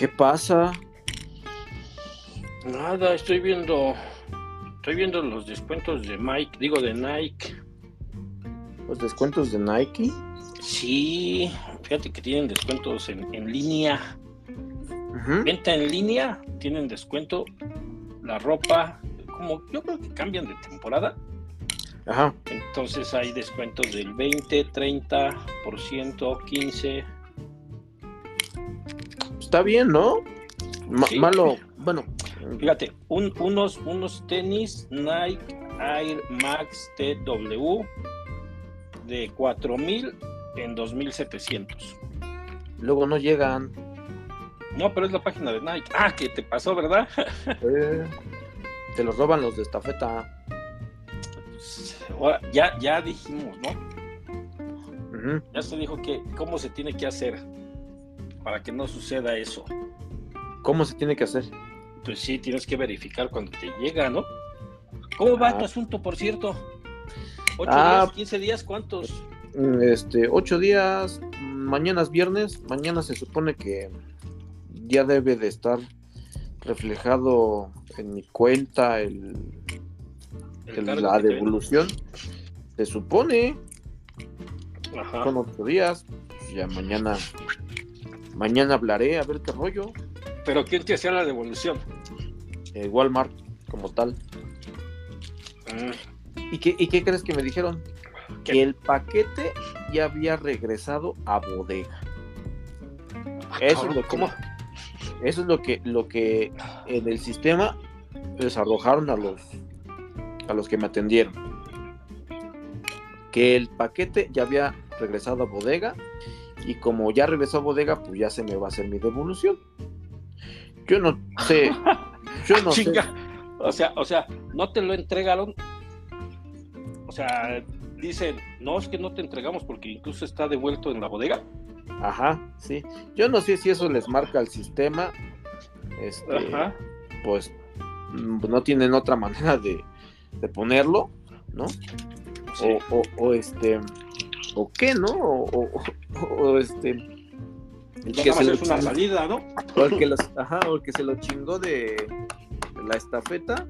¿Qué pasa? Nada, estoy viendo. Estoy viendo los descuentos de Mike, digo de Nike. ¿Los descuentos de Nike? Sí, fíjate que tienen descuentos en, en línea. Venta en línea, tienen descuento. La ropa, como yo creo que cambian de temporada. Ajá. Entonces hay descuentos del 20, 30%, 15. Está bien, ¿no? Sí. Malo, bueno, Fíjate, un- unos, unos tenis Nike Air Max TW de 4000 en 2700. luego no llegan. No, pero es la página de Nike. Ah, que te pasó, ¿verdad? Eh, te los roban los de estafeta. Ahora, ya, ya dijimos, ¿no? Ya se dijo que cómo se tiene que hacer para que no suceda eso. ¿Cómo se tiene que hacer? Pues sí, tienes que verificar cuando te llega, ¿no? ¿Cómo va Ah. tu asunto, por cierto? ¿8 Ah. días, 15 días? ¿Cuántos? Mm, Este, ocho días, mañana es viernes, mañana se supone que ya debe de estar reflejado en mi cuenta el, la devolución. Se supone, Ajá. son ocho días, pues ya mañana, mañana hablaré a ver qué rollo. Pero ¿quién te hacía la devolución? Eh, Walmart como tal. Mm, ¿Y qué, ¿Y qué crees que me dijeron? ¿Qué? Que el paquete ya había regresado a bodega. Eso es lo que, ¿Cómo? eso es lo que, lo que en el sistema les arrojaron a los, a los que me atendieron. Que el paquete ya había regresado a bodega y como ya regresó a bodega, pues ya se me va a hacer mi devolución. Yo no sé, yo no sé. Chinga. O sea, o sea, no te lo entregaron. O sea, dicen, no es que no te entregamos porque incluso está devuelto en la bodega. Ajá, sí. Yo no sé si eso les marca al sistema. Este, Ajá. pues no tienen otra manera de, de ponerlo, ¿no? Sí. O, o, o, este, o qué, ¿no? O, o- o, este, el que, se lo es una salida, ¿no? o el que los- ajá, o el que se lo chingó de, la estafeta,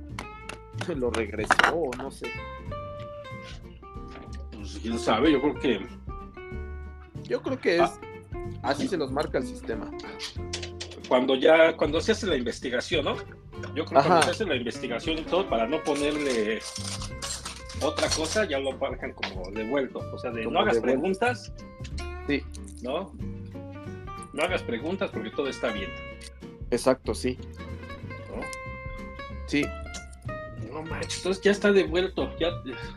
se lo regresó, o no sé. Pues quién sabe, yo creo que Yo creo que es, Ah. así se los marca el sistema. cuando ya, cuando se hace la investigación, ¿no? Yo creo que cuando se hace la investigación y todo, para no ponerle otra cosa, ya lo marcan como devuelto. O sea, de Como no hagas devuelto. preguntas, Sí, ¿no? No hagas preguntas porque todo está bien, exacto, sí, ¿no? sí. No manches, entonces ya está devuelto, ya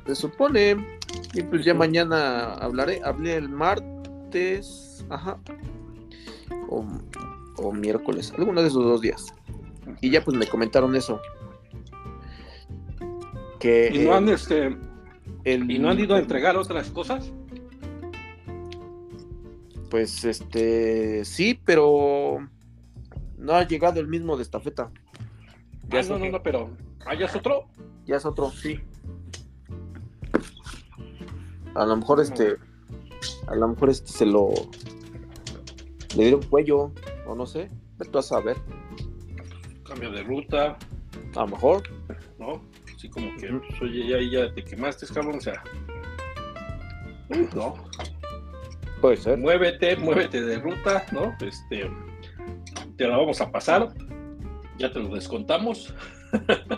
Se supone. Y pues ya mañana hablaré. Hablé el martes. Ajá. O, o miércoles. Alguno de esos dos días. Y ya pues me comentaron eso. Que y no han eh, este el- y no han ido a entregar otras cosas. Pues este. Sí, pero. No ha llegado el mismo de estafeta. Ya Ah, es no, no, otro. no, pero ¿allá es otro? Ya es otro, sí. A lo mejor este. A lo mejor este se lo. Le dieron cuello. O no sé. Ve tú a saber. Cambio de ruta, A lo mejor. ¿no? Así como que, pues, oye, ya, ya te quemaste, cabrón, o sea. No, Puede ser. muévete, muévete de ruta, ¿no? Este, te la vamos a pasar, ya te lo descontamos.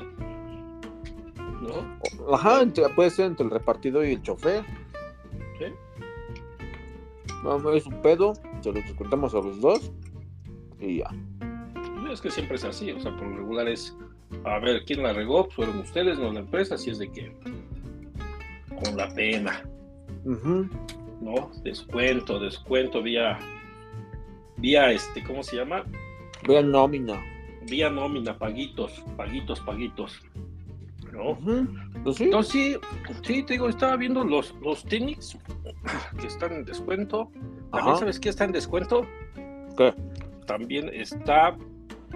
¿No? Ajá, entre- puede ser entre el repartidor y el chofer. Sí. No, no es un pedo. Se lo descontamos a los dos. Y ya. Es que siempre es así, o sea, por lo regular es, a ver, ¿quién la regó? Fueron ustedes, no la empresa, así es de que, con la pena. ¿no? Descuento, descuento vía, vía este, ¿cómo se llama? Vean nómina. Vía nómina, paguitos, paguitos, paguitos, ¿no? Pues sí. Entonces sí, sí, te digo, estaba viendo los, los tenis que están en descuento. También Ajá. sabes qué está en descuento. ¿Qué? También está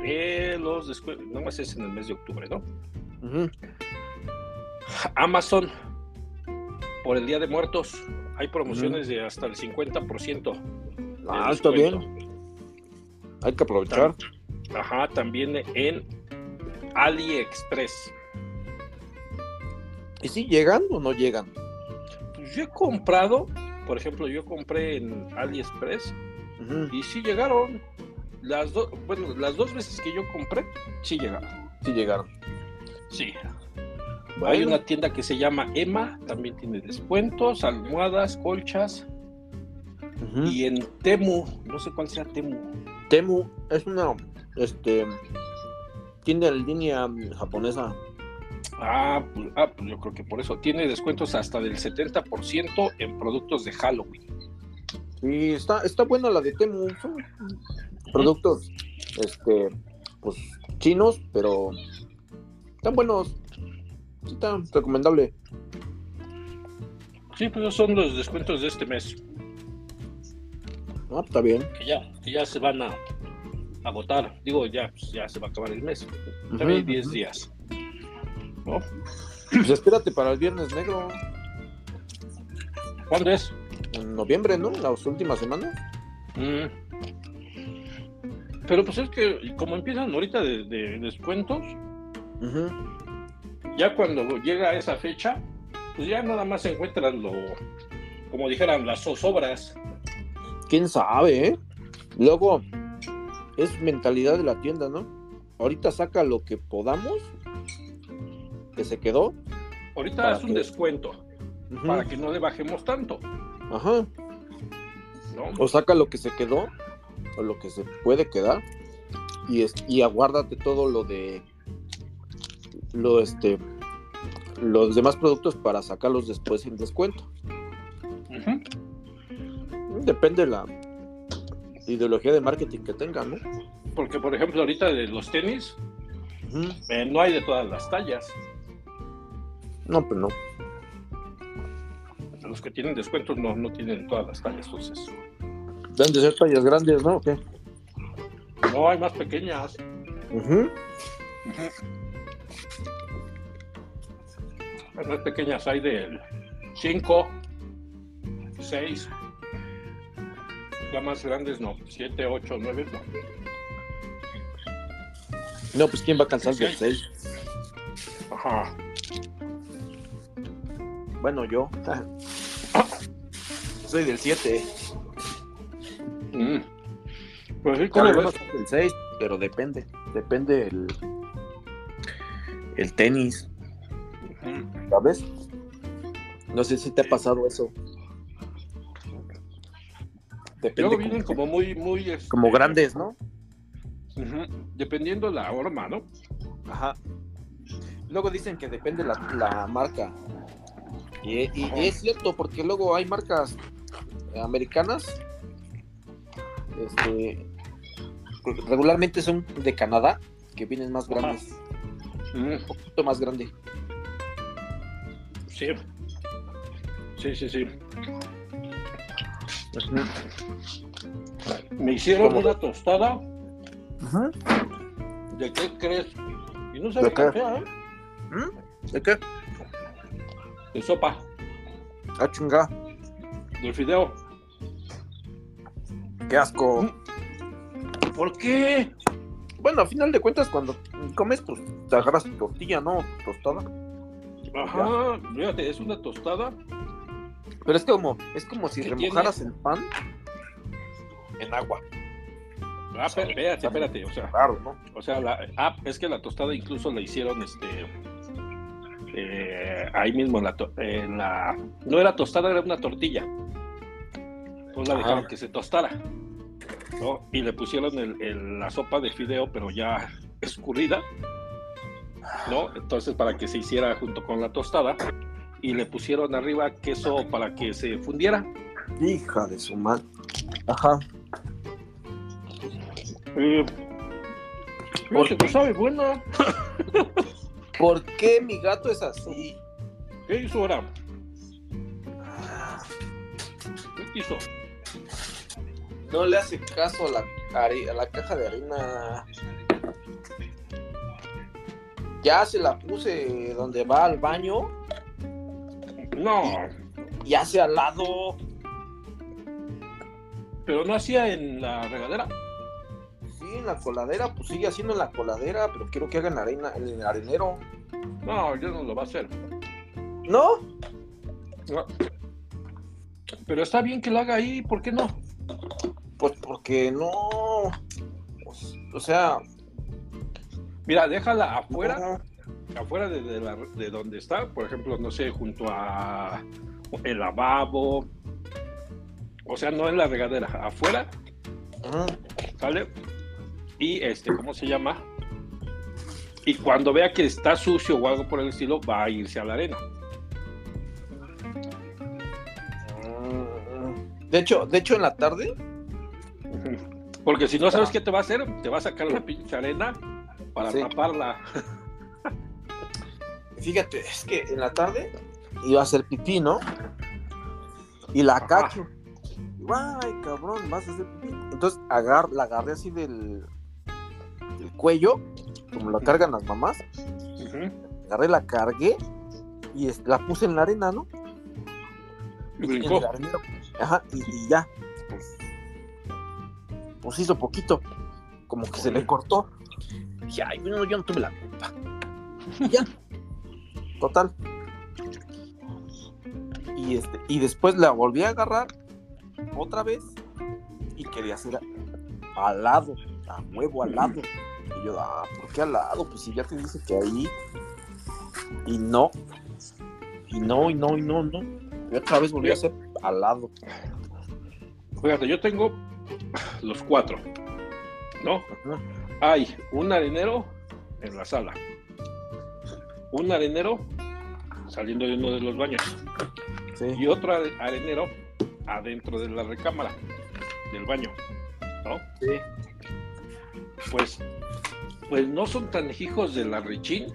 eh, los descuentos, no más es en el mes de octubre, ¿no? Amazon, por el Día de Muertos, hay promociones de hasta el 50%. de Ah, está bien. Hay que aprovechar. Ajá, también en AliExpress. ¿Y si llegan o no llegan? Pues yo he comprado, por ejemplo, yo compré en AliExpress y sí llegaron. Las dos, bueno, las dos veces que yo compré, sí llegaron. Sí llegaron. Sí. Hay una tienda que se llama Emma, también tiene descuentos, almohadas, colchas. Y en Temu, no sé cuál sea Temu. Temu es una este tiene línea japonesa. Ah pues, ah, pues yo creo que por eso. Tiene descuentos hasta del 70% en productos de Halloween. Sí, está, está buena la de Temu. Productos, este, pues, chinos, pero están buenos. Está recomendable. Sí, pues son los descuentos de este mes. Ah, está bien. Que ya, que ya se van a agotar. Digo, ya, pues, ya se va a acabar el mes. También 10 días. Pues espérate para el viernes negro. ¿Cuándo es? En noviembre, ¿no? Las últimas semanas. Mm. Pero pues es que como empiezan ahorita de, descuentos, ya cuando llega esa fecha, pues ya nada más se encuentran lo, como dijeran, las zozobras. ¿Quién sabe, eh? Luego, es mentalidad de la tienda, ¿no? Ahorita saca lo que podamos, que se quedó. Ahorita es un descuento, para que no le bajemos tanto. Ajá. O saca lo que se quedó, o lo que se puede quedar, y, es, y aguárdate todo lo de lo este los demás productos para sacarlos después en descuento. Depende de la ideología de marketing que tengan, ¿no? Porque, por ejemplo, ahorita de los tenis, eh, no hay de todas las tallas. No, pues no. Los que tienen descuentos no, no tienen todas las tallas, entonces. Deben de ser tallas grandes, ¿no? qué? No, hay más pequeñas. Hay más pequeñas, hay del 5, 6, ya más grandes no, 7, 8, 9 no. No, pues ¿quién va a cansar del 6? Ajá. Bueno, yo. Soy del 7. Mm. Pues sí, como del 6, pero depende. Depende el, el tenis. ¿Sabes? No sé si te ha pasado eso. Depende vienen como, muy, muy. Este, como grandes, ¿no? Dependiendo la horma, ¿no? Ajá. Luego dicen que depende la, la marca. Y, es cierto, porque luego hay marcas americanas. Este, regularmente son de Canadá, que vienen más grandes. Un poquito más grande. Sí. Sí, sí, sí. Me hicieron una tostada. ¿De qué crees? Y no sabe qué fea, ¿eh? ¿Mm? ¿De qué? De sopa. Ah, chinga. Del fideo. Qué asco. ¿Por qué? Bueno, a final de cuentas, cuando comes, pues te agarras tu tortilla, ¿no? tostada. Ajá, fíjate, es una tostada pero es como, es como si remojaras el pan en agua. Ah, espérate, espérate, o sea, claro, ¿no? O sea, la, ah, es que la tostada incluso la hicieron este eh, ahí mismo en la, en la, no era tostada, era una tortilla. Pues la dejaron que se tostara. ¿No? Y le pusieron el, la sopa de fideo, pero ya escurrida. ¿no? Entonces, para que se hiciera junto con la tostada y le pusieron arriba queso para que se fundiera. Hija de su madre. Ajá. Eh, ¿Por qué sabe bueno? ¿Por qué mi gato es así? ¿Qué hizo ahora? ¿Qué hizo? No le hace caso a la, a la caja de harina. Ya se la puse donde va al baño no. Y hace al lado. Pero no hacía en la regadera. en la coladera, pues sigue haciendo en la coladera, pero quiero que hagan arena, en el arenero. No, yo no lo va a hacer. ¿No? No. Pero está bien que lo haga ahí, ¿por qué no? Pues porque no. Pues, o sea. Mira, déjala afuera, no. afuera de, de la- de donde está, por ejemplo, no sé, junto a el lavabo. O sea, no en la regadera, afuera, Ajá. ¿sale? Y este, ¿cómo se llama? Y cuando vea que está sucio o algo por el estilo, va a irse a la arena. De hecho, de hecho en la tarde, Porque si no sabes qué te va a hacer, te va a sacar la pinche arena para Sí. taparla. fíjate, es que en la tarde iba a hacer pipí, ¿no? Y la Ajá. cacho. Ay, cabrón, vas a hacer pipí. Entonces agar, la agarré así del, del cuello, como lo cargan las mamás. Ujú. Agarré, la cargué y la puse en la arena, ¿no? Y En brincó. el arenero. Ajá, y, y ya. Pues, pues hizo poquito. Como que se le cortó. Dije, ay, no, yo no tuve la culpa. Y ya. Total. Y este, y después la volví a agarrar otra vez y quería hacer al lado, a huevo al lado. Y yo, ah, ¿por qué al lado? Pues si ya te dice que ahí. Y no. Y no, y no, y no, no. Y otra vez volví a hacer al lado. Fíjate, yo tengo los cuatro, ¿no? Hay un arenero en la sala, un arenero saliendo de uno de los baños Sí. y otro are- arenero adentro de la recámara del baño, ¿no? Sí. Pues, pues no son tan hijos de la richín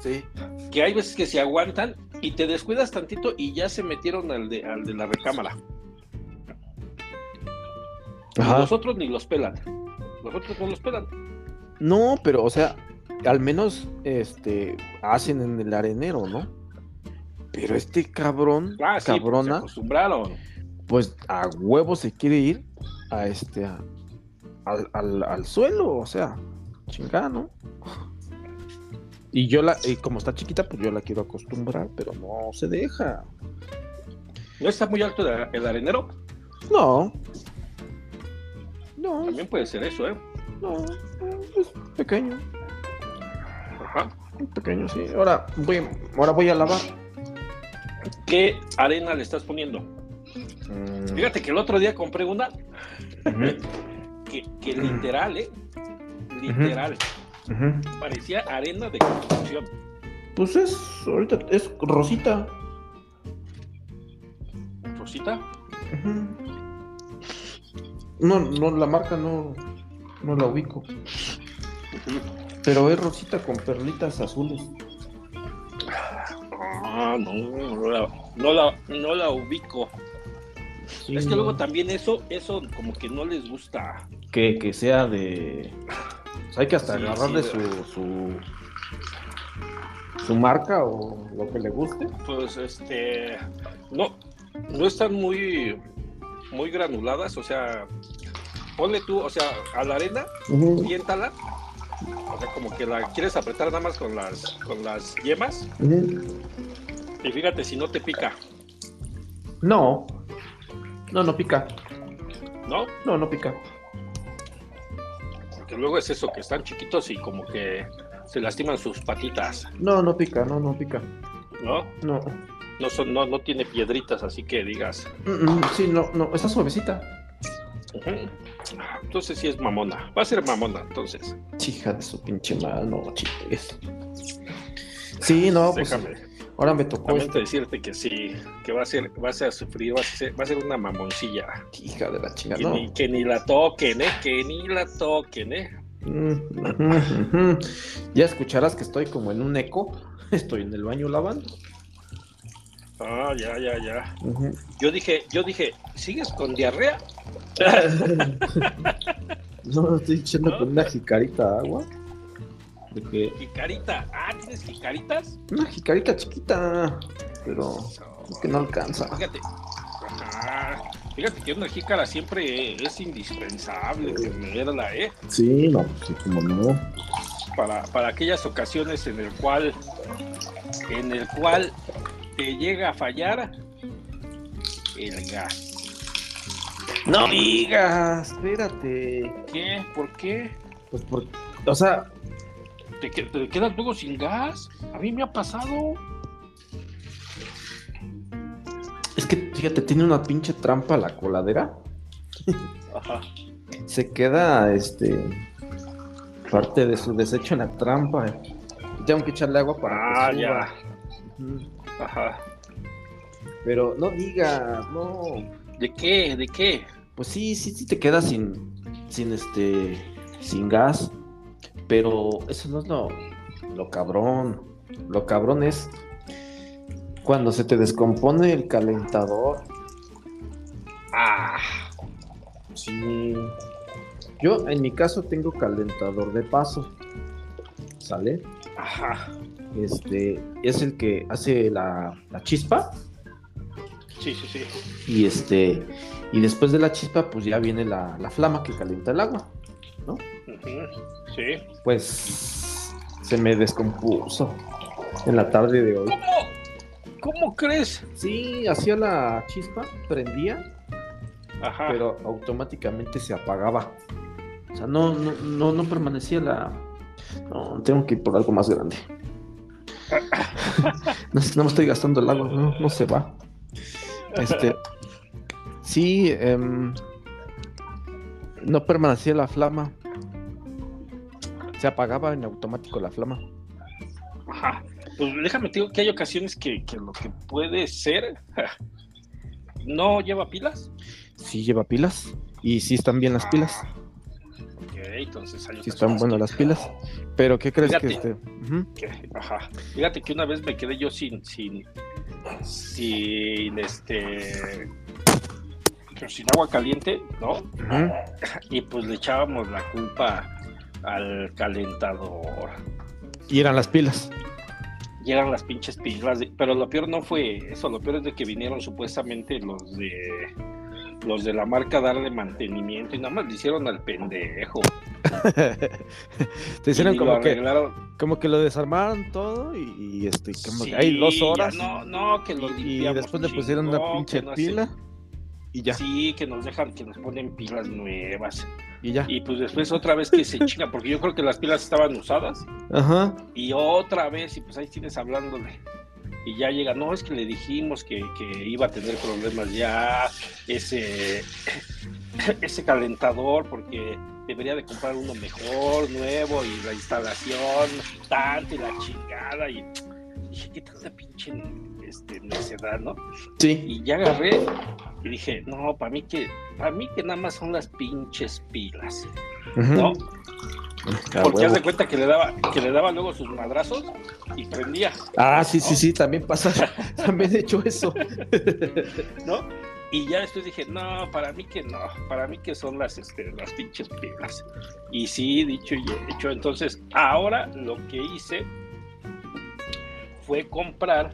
Sí. que hay veces que se aguantan y te descuidas tantito y ya se metieron al de, al de la recámara. Y Los otros ni los pelan. Los otros no los pelan. No, pero, o sea, al menos este hacen en el arenero, ¿no? Pero este cabrón, Ah, sí, se cabrona, acostumbraron. pues a huevo se quiere ir a este a- al, al- al suelo, o sea, chingada, ¿no? Y yo la, y como está chiquita, pues yo la quiero acostumbrar, pero no se deja. ¿No está muy alto el arenero? No. No, También puede ser eso, ¿eh? no, es pequeño, Ajá. pequeño, sí. Ahora voy, ahora voy a lavar. ¿Qué arena le estás poniendo? Mm, Fíjate que el otro día compré una que, que literal, ¿eh? Literal. Parecía arena de construcción. Pues es, ahorita es rosita. Rosita. No, no, la marca no, no la ubico. Pero es rosita con perlitas azules. Ah, no, no la, no la, no la ubico. Sí, es que no. luego también eso, eso como que no les gusta. que, que sea de. Pues hay que hasta Sí, su, su su marca o lo que le guste. Pues este, no, no están muy, muy granuladas, o sea, ponle tú, o sea, a la arena, siéntala, o sea, como que la quieres apretar nada más con las, con las yemas, y fíjate si no te pica, No, no, no pica. ¿no? No, no pica. Porque luego es eso, que están chiquitos y como que se lastiman sus patitas, No, no pica, no, no pica. ¿no? No. No, son, no, no tiene piedritas, así que digas. Mm, mm, Sí, no, no, está suavecita. Entonces sí es mamona. Va a ser mamona, entonces. Hija de su pinche madre, no chingues. Sí, no, pues Déjame. Ahora me tocó Lamento este. decirte que sí, que va a ser, vas a sufrir, va a ser, va a ser una mamoncilla. Hija de la chingada. Que, No. ni, que ni la toquen, ¿eh? Que ni la toquen, ¿eh? Mm. Ya escucharás que estoy como en un eco. Estoy en el baño lavando. Ah, ya, ya, ya. Yo dije, yo dije, ¿sigues con diarrea? No, estoy echando ¿No? con una jicarita de agua. De que Jicarita. Ah, ¿tienes jicaritas? una jicarita chiquita, pero es que no alcanza. Fíjate, Ajá. Fíjate que una jícara siempre es indispensable tenerla, ¿eh? Sí, no, sí, como no. Para, para aquellas ocasiones en el cual en el cual te llega a fallar el gas. No digas, espérate. ¿Qué? ¿Por qué? Pues por, o sea, ¿Te, te quedas luego sin gas? A mí me ha pasado. es que fíjate, tiene una pinche trampa la coladera. Ajá. Se queda, este, parte de su desecho en la trampa. Tengo que echarle agua para Ah, que ya. suba. Ajá. Pero no digas, no. ¿De qué? ¿De qué? Pues sí, sí, sí te quedas sin, sin este, sin gas. Pero eso no es lo, lo cabrón. Lo cabrón es cuando se te descompone el calentador. Ah. Sí. Yo en mi caso tengo calentador de paso. ¿Sale? Ajá. Este es el que hace la, la chispa. Sí, sí, sí. Y este. Y después de la chispa, pues ya viene la, la flama que calienta el agua. Ujú. Sí. Pues se me descompuso en la tarde de hoy. ¿Cómo? ¿Cómo crees? Sí, hacía la chispa, prendía, Ajá. pero automáticamente se apagaba. O sea, no, no, no, no permanecía la. No, tengo que ir por algo más grande. No, no me estoy gastando el agua, no, no se va. Este. Sí, em, no permanecía la flama. Se apagaba en automático la flama. Ajá. Pues déjame te digo que hay ocasiones que, que lo que puede ser no lleva pilas. Sí lleva pilas. Y sí están bien las pilas. Ok, entonces hay Sí están buenas las pilas. Pero ¿qué crees que este? ujú. que- ajá. Fíjate que una vez me quedé yo sin, sin, sin este, sin agua caliente, ¿no? Y pues le echábamos la culpa al calentador. Y eran las pilas. Llegan las pinches pilas, de- pero lo peor no fue eso, lo peor es de que vinieron supuestamente los de los de la marca a darle mantenimiento y nada más le hicieron al pendejo. Te hicieron Y como que, como que lo desarmaron todo y, y, este, como que hay dos horas. No, no, que lo y limpiamos. después le pusieron una pinche no pila y ya, Sí, que nos dejan, que nos ponen pilas nuevas. y ya. Y pues después otra vez que se chinga, porque yo creo que las pilas estaban usadas. Ajá. Y otra vez, y pues ahí tienes hablándole. Y ya llega, no, es que le dijimos que, que iba a tener problemas ya ese, ese calentador, porque debería de comprar uno mejor, nuevo, y la instalación, tanto, y la chingada. Y dije, qué tanta pinche este, necedad, ¿no? Sí. Y ya agarré y dije, no, para mí que, para mí que nada más son las pinches pilas. ¿no? Ah, Porque haz de cuenta que le daba, que le daba luego sus madrazos y prendía, Ah, sí, sí, sí, también pasa. También he hecho eso. ¿no? Y ya después dije, no, para mí que no, para mí que son las, este, las pinches pilas. Y sí, dicho y hecho, entonces ahora lo que hice fue comprar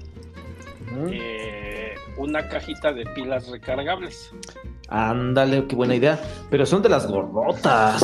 Eh, una cajita de pilas recargables. Ándale, qué buena idea. Pero son de las gordotas.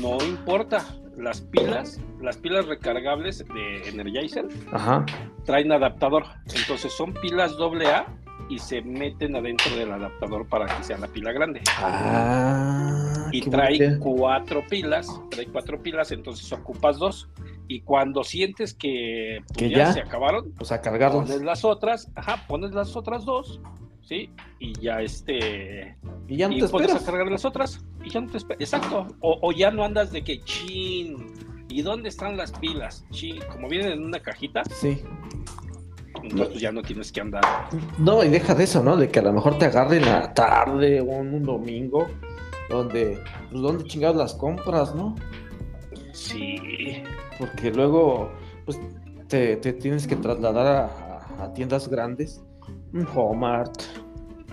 No importa, las pilas, las pilas recargables de Energizer Ajá. traen adaptador. Entonces son pilas AA y se meten adentro del adaptador para que sea la pila grande. Ah, Y trae cuatro pilas, trae cuatro pilas, entonces ocupas dos. Y cuando sientes que, pues, Que ya, ya. se acabaron, Pues a cargarlas. pones las otras, ajá, pones las otras dos, ¿sí? Y ya este, Y ya no y te pones a esperas. cargar las otras y ya no te esperas. Exacto. O, o ya no andas de que chin. ¿Y dónde están las pilas? Chin. Como vienen en una cajita, Sí. entonces pues, ya no tienes que andar. No, y deja de eso, ¿no? De que a lo mejor te agarre en la tarde o un domingo, donde, pues, ¿dónde chingados las compras, no? Sí. Porque luego, pues, te, te tienes que trasladar a, a- a tiendas grandes, un Walmart,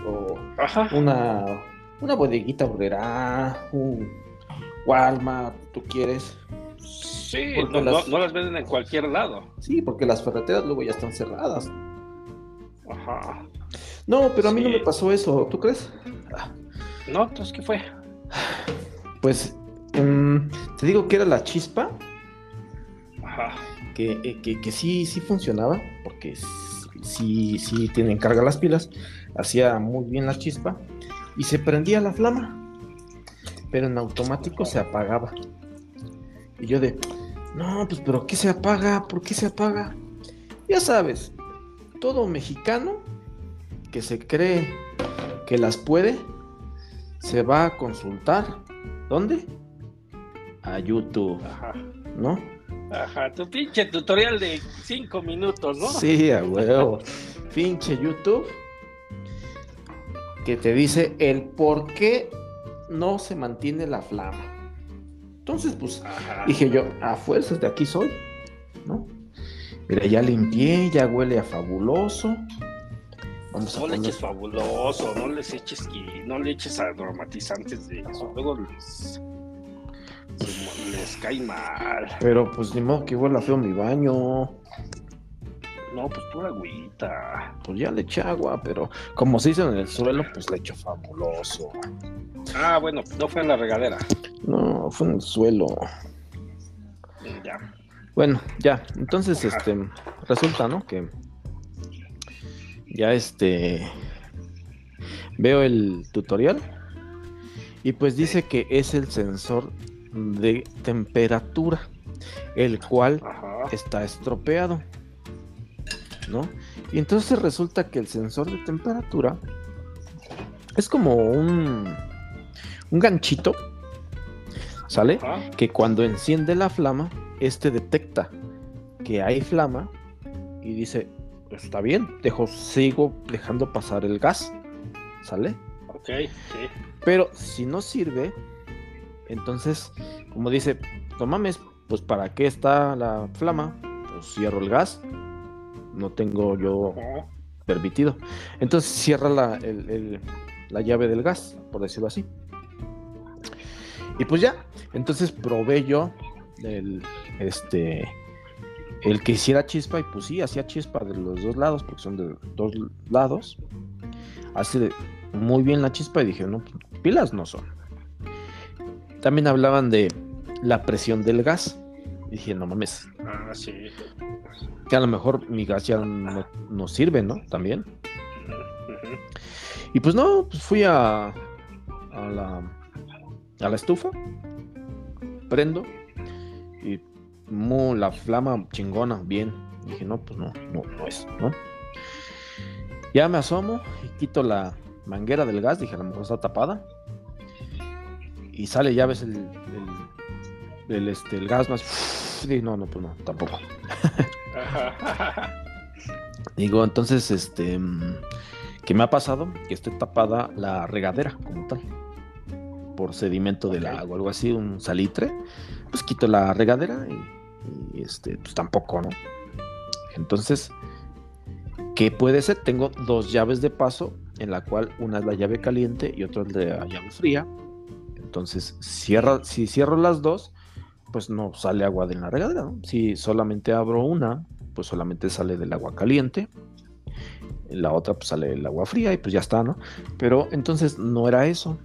o Ajá. una, una bodeguita obrera, un Walmart, tú quieres. Sí, no, las- no- no las venden en cualquier lado. Sí, porque las ferreteras luego ya están cerradas. Ajá. No, pero a mí no me pasó eso, ¿tú crees? No, entonces, ¿qué fue? Pues em, te digo que era la chispa, Ajá. que, eh, que, que sí, sí funcionaba, porque sí, sí tienen carga las pilas, hacía muy bien la chispa y se prendía la flama, pero en automático se apagaba. Y yo de, no, pues pero ¿qué se apaga? ¿Por qué se apaga? Ya sabes, todo mexicano que se cree que las puede, se va a consultar. ¿Dónde? A YouTube, Ajá. ¿no? Ajá. Tu pinche tutorial de cinco minutos, ¿no? Sí, a huevo. Pinche YouTube. Que te dice el por qué no se mantiene la flama. Entonces, pues, Ajá. dije yo, a fuerzas de aquí soy, ¿no? Mira, ya limpié, ya huele a fabuloso. Vamos a No le eches fabuloso, no les eches qui- no le eches aromatizantes de eso. Luego les, les cae mal. Pero pues ni modo que huela feo mi baño. No, pues pura agüita. Pues ya le eché agua, pero como se hizo en el suelo, pues le echo fabuloso. Ah, bueno, no fue en la regadera. No, fue en el suelo. Ya. Bueno, ya, entonces Ajá. este resulta, ¿no? Que ya este veo el tutorial y pues dice que es el sensor de temperatura, el cual Ajá. está estropeado, ¿no? Y entonces resulta que el sensor de temperatura es como un un ganchito, ¿sale? Ajá. que cuando enciende la flama, este detecta que hay flama y dice, está bien, dejo, sigo dejando pasar el gas, ¿sale? Ok, sí. Pero si no sirve, entonces, como dice, no mames, pues para qué está la flama, pues cierro el gas, no tengo yo permitido. Entonces cierra la, el- el- la llave del gas, por decirlo así. Y pues ya, entonces probé yo el, este, el que hiciera chispa y pues sí, hacía chispa de los dos lados, porque son de dos lados. Hace muy bien la chispa y dije, no, pilas no son. También hablaban de la presión del gas. Y dije, no mames, Ah, sí. que a lo mejor mi gas ya no, no sirve, ¿no? También. Y pues no, pues fui a, a la, a la estufa, prendo mu, la flama chingona, bien. Dije, no, pues no, no, no es, ¿no? Ya me asomo y quito la manguera del gas, dije, a lo mejor está tapada. Y sale, ya ves el, el, el, este, el gas más... Dije, no, no, pues no, tampoco. Digo, entonces, este, mm, ¿qué me ha pasado? Que esté tapada la regadera como tal, por sedimento del Ok. agua, algo así, un salitre. Pues quito la regadera y, y, este, pues tampoco, ¿no? Entonces, ¿qué puede ser? Tengo dos llaves de paso, en la cual una es la llave caliente y otra es la llave fría. Entonces, cierra, si cierro las dos, pues no sale agua de la regadera, ¿no? Si solamente abro una, pues solamente sale del agua caliente. En la otra pues sale el agua fría y pues ya está, ¿no? Pero entonces no era eso.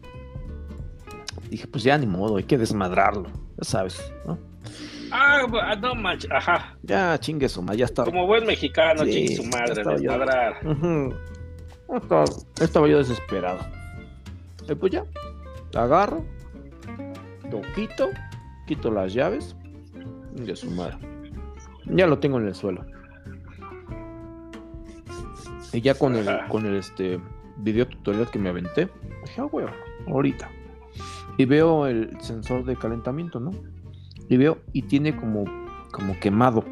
Dije, pues ya ni modo, hay que desmadrarlo, ya sabes, ¿no? Ah, bu- no manches. Ajá. Ya chingue su madre, ya está. Como buen mexicano, Sí, chingue su madre, estaba desmadrar. Ujú. estaba, estaba yo desesperado. Y pues ya, agarro, lo quito, quito las llaves de su madre. Ya lo tengo en el suelo. Y ya con el, Ajá. con el este video tutorial que me aventé, dije, ah, huevo, ahorita. Y veo el sensor de calentamiento, ¿no? Y veo, y tiene como, como quemado,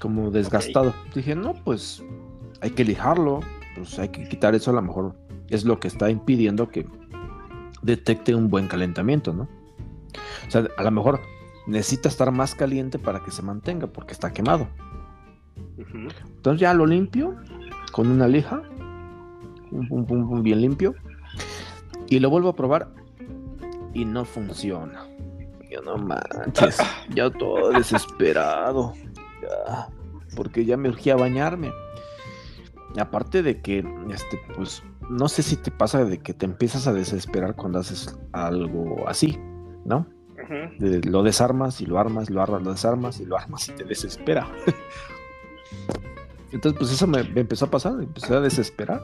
como desgastado. Dije, no, pues hay que lijarlo, pues hay que quitar eso, a lo mejor es lo que está impidiendo que detecte un buen calentamiento, ¿no? O sea, a lo mejor necesita estar más caliente para que se mantenga, porque está quemado. Entonces ya lo limpio con una lija, bien limpio, y lo vuelvo a probar y no funciona. Yo no manches, ya todo desesperado, ya, porque ya me urgía bañarme. aparte de que, este, pues, no sé si te pasa de que te empiezas a desesperar cuando haces algo así, ¿no? lo desarmas y lo armas, lo armas, lo desarmas y lo armas y te desespera. Entonces, pues eso me, empezó a pasar, empecé a desesperar.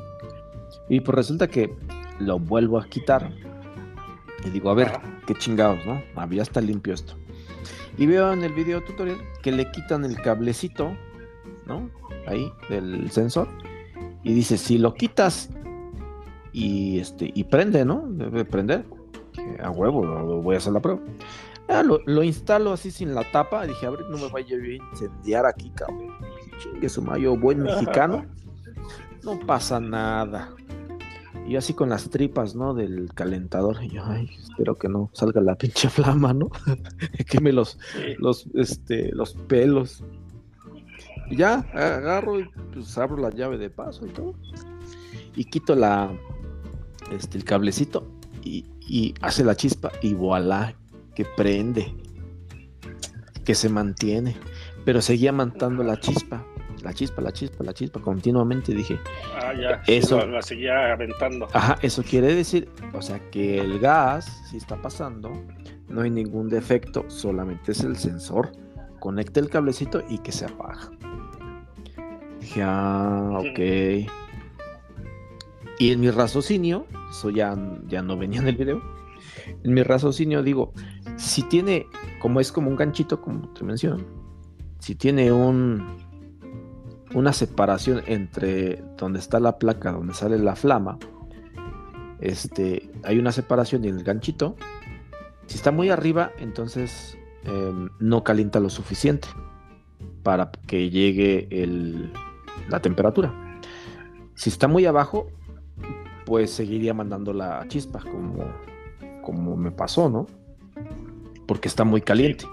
Y pues resulta que lo vuelvo a quitar. Y digo, a ver, qué chingados, ¿no? Había está limpio esto. Y veo en el video tutorial que le quitan el cablecito, ¿no? Ahí, del sensor. Y dice, si lo quitas y este y prende, ¿no? Debe prender. a huevo, lo voy a hacer la prueba. Ah, lo, instalo así sin la tapa. Dije, a ver, no me vaya a incendiar aquí, cabrón. Chingue su mayo, buen mexicano. No pasa nada. Y así con las tripas, ¿no? Del calentador. Y yo, ay, espero que no salga la pinche flama, ¿no? que me los, los, este, los pelos. Y ya, agarro y pues abro la llave de paso y todo. Y quito la, este, el cablecito y, y hace la chispa y voilà, que prende, que se mantiene. Pero seguía mantando la chispa la chispa, la chispa, la chispa, continuamente dije. Ah, ya, eso la, seguía aventando. Ajá, eso quiere decir, o sea, que el gas, si está pasando, no hay ningún defecto, solamente es el sensor. Conecta el cablecito y que se apaga. Dije, ah, ok. Y en mi raciocinio, eso ya, ya no venía en el video, en mi raciocinio digo, si tiene, como es como un ganchito, como te menciono, si tiene un, una separación entre donde está la placa, donde sale la flama, este, hay una separación en el ganchito. Si está muy arriba, entonces em, no calienta lo suficiente para que llegue la temperatura. Si está muy abajo, pues seguiría mandando la chispa, como, como me pasó, ¿no? Porque está muy caliente.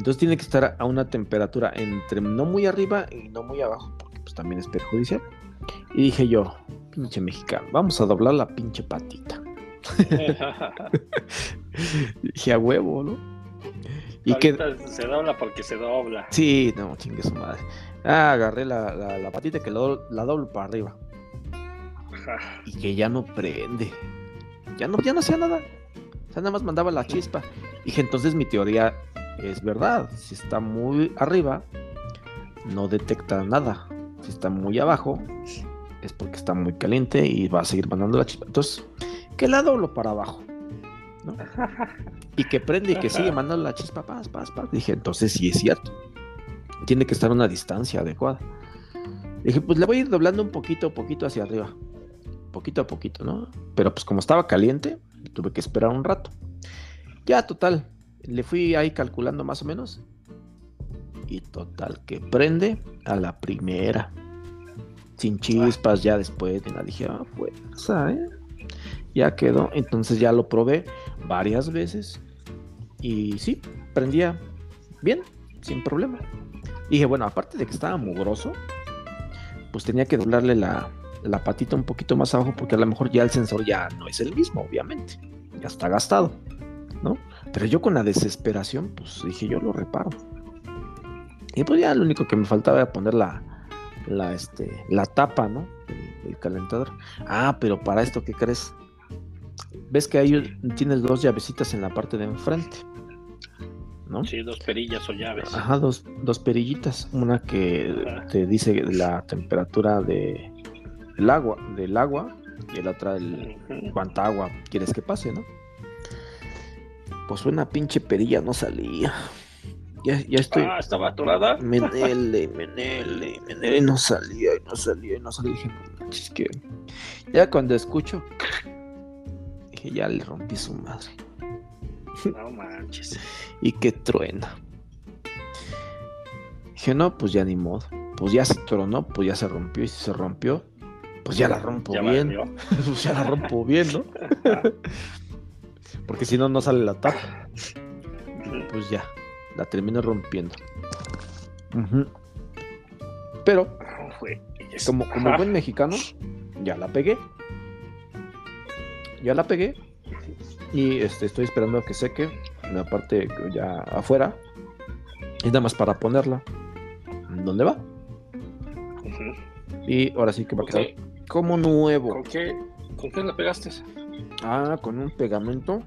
Entonces tiene que estar a una temperatura entre no muy arriba y no muy abajo, porque pues también es perjudicial. Y dije yo, pinche mexicano, vamos a doblar la pinche patita. dije a huevo, ¿no? Y que se dobla porque se dobla. Sí, no, chingue su madre. Ah, agarré la, patita que la doblo para arriba. y que ya no prende. Ya no, ya no hacía nada. O sea, nada más mandaba la chispa. Dije, entonces mi teoría es verdad. Si está muy arriba, no detecta nada. Si está muy abajo, es porque está muy caliente y va a seguir mandando la chispa. Entonces, que la doblo para abajo. Y que prende y que sigue mandando la chispa, paz, paz, paz. Dije, entonces sí es cierto. Tiene que estar a una distancia adecuada. Dije, pues le voy a ir doblando un poquito, poquito hacia arriba. Poquito a poquito, ¿no? Pero pues como estaba caliente, tuve que esperar un rato. Ya, total, le fui ahí calculando más o menos. Y total, que prende a la primera. Sin chispas, ya después de la dije, ah, ¿eh? Ya quedó. Entonces ya lo probé varias veces. Y sí, prendía bien, sin problema. Dije, bueno, aparte de que estaba mugroso, pues tenía que doblarle la, la patita un poquito más abajo porque a lo mejor ya el sensor ya no es el mismo, obviamente. Ya está gastado, ¿no? Pero yo con la desesperación, pues dije, yo lo reparo. Y pues ya lo único que me faltaba era poner la, la, este, la tapa, ¿no? El, calentador. Ah, pero para esto, ¿qué crees? Ves que ahí tienes dos llavecitas en la parte de enfrente. ¿no? Sí, dos perillas o llaves. Ajá, dos, dos perillitas. Una que te dice la temperatura de, del agua, del agua y la otra el cuánta agua quieres que pase, ¿no? Pues una pinche perilla no salía. Ya, ya estoy. Ah, estaba atorada. Menele, menele, menele, no salía, y no salía, y no salía. Dije, no es que. Ya cuando escucho, dije, ya le rompí su madre. No manches. y que truena. Dije, no, pues ya ni modo. Pues ya se tronó, pues ya se rompió. Y si se rompió, pues ya la rompo bien. pues ya la rompo bien, ¿no? Porque si no, no sale la tapa. Pues ya, la termino rompiendo. Pero, como, como buen mexicano, ya la pegué. Ya la pegué. Y este, estoy esperando a que seque. La parte ya afuera. Y nada más para ponerla. ¿Dónde va? Y ahora sí que va a quedar como nuevo. ¿Con qué, ¿Con qué le pegaste? Ah, con un pegamento.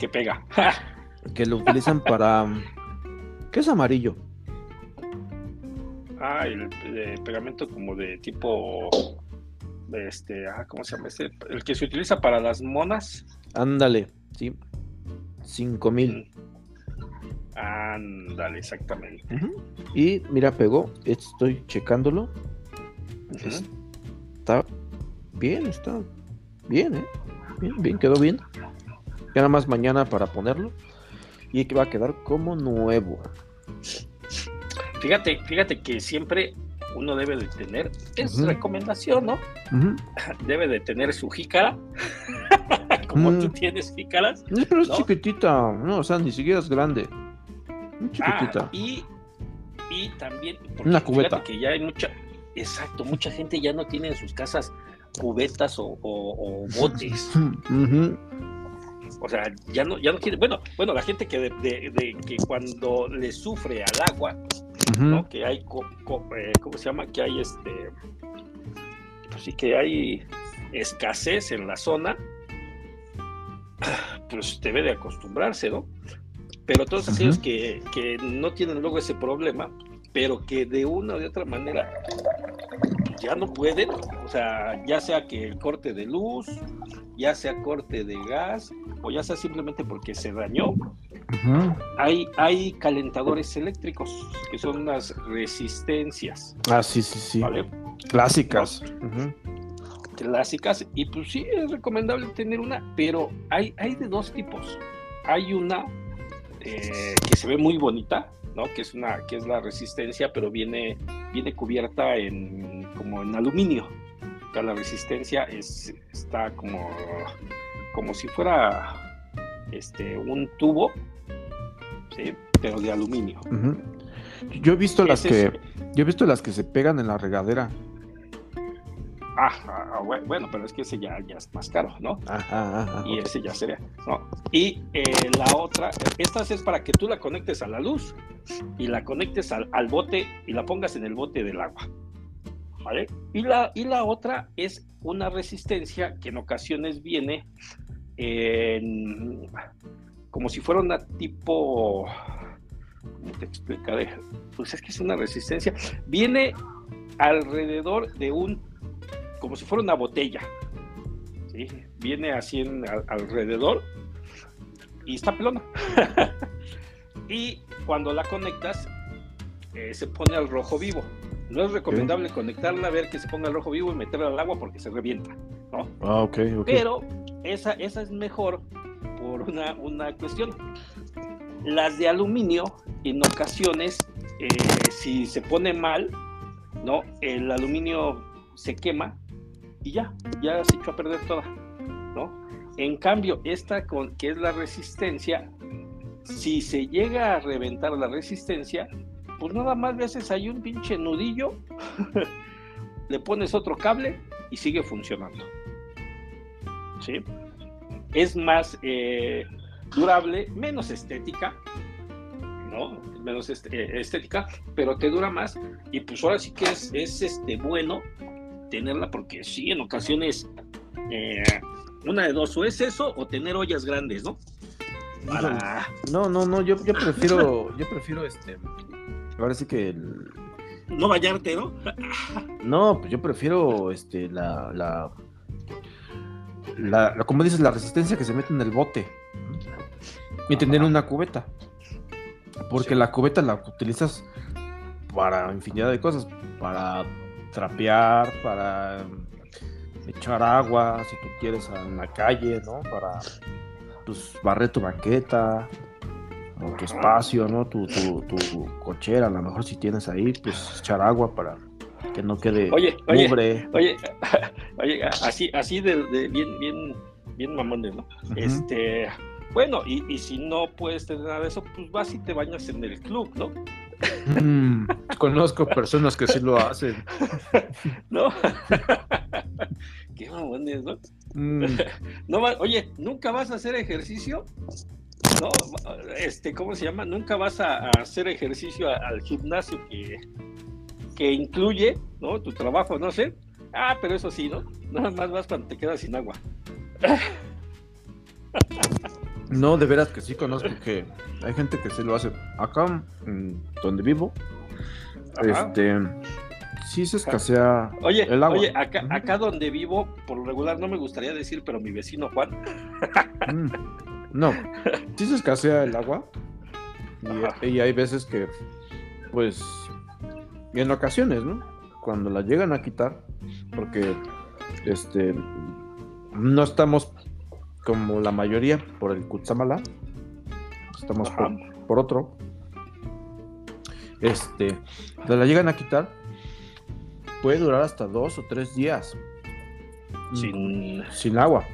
Que pega. que lo utilizan para. ¿Qué es amarillo? Ah, el, pegamento como de tipo. Este, ah, ¿cómo se llama? Este, el que se utiliza para las monas. Ándale, sí. 5000. Ándale, exactamente. Y mira, pegó. Estoy checándolo. Está bien, está bien, ¿eh? Bien, bien, quedó bien. Ya nada más mañana para ponerlo. Y que va a quedar como nuevo. Fíjate, fíjate que siempre uno debe de tener, es recomendación, ¿no? Debe de tener su jícara, como tú tienes jícaras. pero es chiquitita, no, o sea, ni siquiera es grande. Muy ah, chiquitita. y, y también, una cubeta. que ya hay mucha, exacto, mucha gente ya no tiene en sus casas cubetas o, botes. O sea, ya no, ya no quiere. Bueno, bueno, la gente que de, que cuando le sufre al agua, ¿no? Que hay, eh, ¿cómo se llama? Que hay este, pues sí que hay escasez en la zona, pues debe de acostumbrarse, ¿no? Pero todos aquellos que, que no tienen luego ese problema, pero que de una o de otra manera ya no pueden, o sea, ya sea que el corte de luz, ya sea corte de gas, o ya sea simplemente porque se dañó, hay, hay calentadores eléctricos que son unas resistencias. Ah, sí, sí, sí. Clásicas. Clásicas, y pues sí, es recomendable tener una, pero hay, hay de dos tipos. Hay una eh, que se ve muy bonita, ¿no? Que es una, que es la resistencia, pero viene, viene cubierta en como en aluminio. la resistencia es, está como, como si fuera este, un tubo, pero de aluminio. Yo he visto las que, yo he visto las que se pegan en la regadera. Ah, bueno, pero es que ese ya, ya es más caro, ¿no? y ese ya sería, ¿no? Y eh, la otra, esta es para que tú la conectes a la luz y la conectes al, bote y la pongas en el bote del agua. ¿Vale? Y la, y la otra es una resistencia que en ocasiones viene como si fuera una tipo, ¿cómo te explicaré? Pues es que es una resistencia, viene alrededor de un, como si fuera una botella, ¿sí? Viene así en, alrededor y está pelona. y cuando la conectas, eh, se pone al rojo vivo. No es recomendable conectarla, a ver que se ponga al rojo vivo y meterla al agua porque se revienta, ¿no? Ah, ok, ok. Pero esa, esa es mejor por una, una cuestión. Las de aluminio, en ocasiones, eh, si se pone mal, ¿no? El aluminio se quema y ya, ya se echó a perder toda, ¿no? En cambio, esta con, que es la resistencia, si se llega a reventar la resistencia, pues nada más veces hay un pinche nudillo, le pones otro cable y sigue funcionando. ¿sí? Es más eh, durable, menos estética, ¿no? Menos eh, estética, pero te dura más y pues ahora sí que es, es este, bueno tenerla porque sí, en ocasiones eh, una de dos, o es eso o tener ollas grandes, ¿no? No, no, no, yo, yo prefiero, yo prefiero este, ahora sí que no bañarte, ¿no? no, pues yo prefiero este la, la la, como dices, la resistencia que se mete en el bote y tener una cubeta. Porque la cubeta la utilizas para infinidad de cosas, para trapear, para echar agua, si tú quieres, en la calle, ¿no? Para pues, barrer tu banqueta, o tu espacio, ¿no? Tu, tu, tu cochera, a lo mejor si tienes ahí, pues echar agua para que no quede oye, oye, Oye, oye, así, así de, bien, bien, bien mamones, ¿no? Este, bueno, y, y, si no puedes tener nada de eso, pues vas y te bañas en el club, ¿no? Mm, conozco personas que sí lo hacen. ¿No? Qué mamones, ¿no? Mm. no oye, ¿nunca vas a hacer ejercicio? ¿No? Este, ¿cómo se llama? ¿Nunca vas a, hacer ejercicio al gimnasio que que incluye, ¿no? Tu trabajo, no sé. Ah, pero eso sí, ¿no? Nada más vas cuando te quedas sin agua. No, de veras que sí conozco que hay gente que sí lo hace. Acá, donde vivo, este, sí se escasea oye, el agua. Oye, acá, acá donde vivo, por lo regular no me gustaría decir, pero mi vecino Juan. Mm, no, sí se escasea el agua. Y, hay veces que, pues, y en ocasiones, ¿no? Cuando la llegan a quitar, porque, este, no estamos como la mayoría por el Kutsamala, estamos por, otro. Este, la llegan a quitar, puede durar hasta dos o tres días sin, sin agua.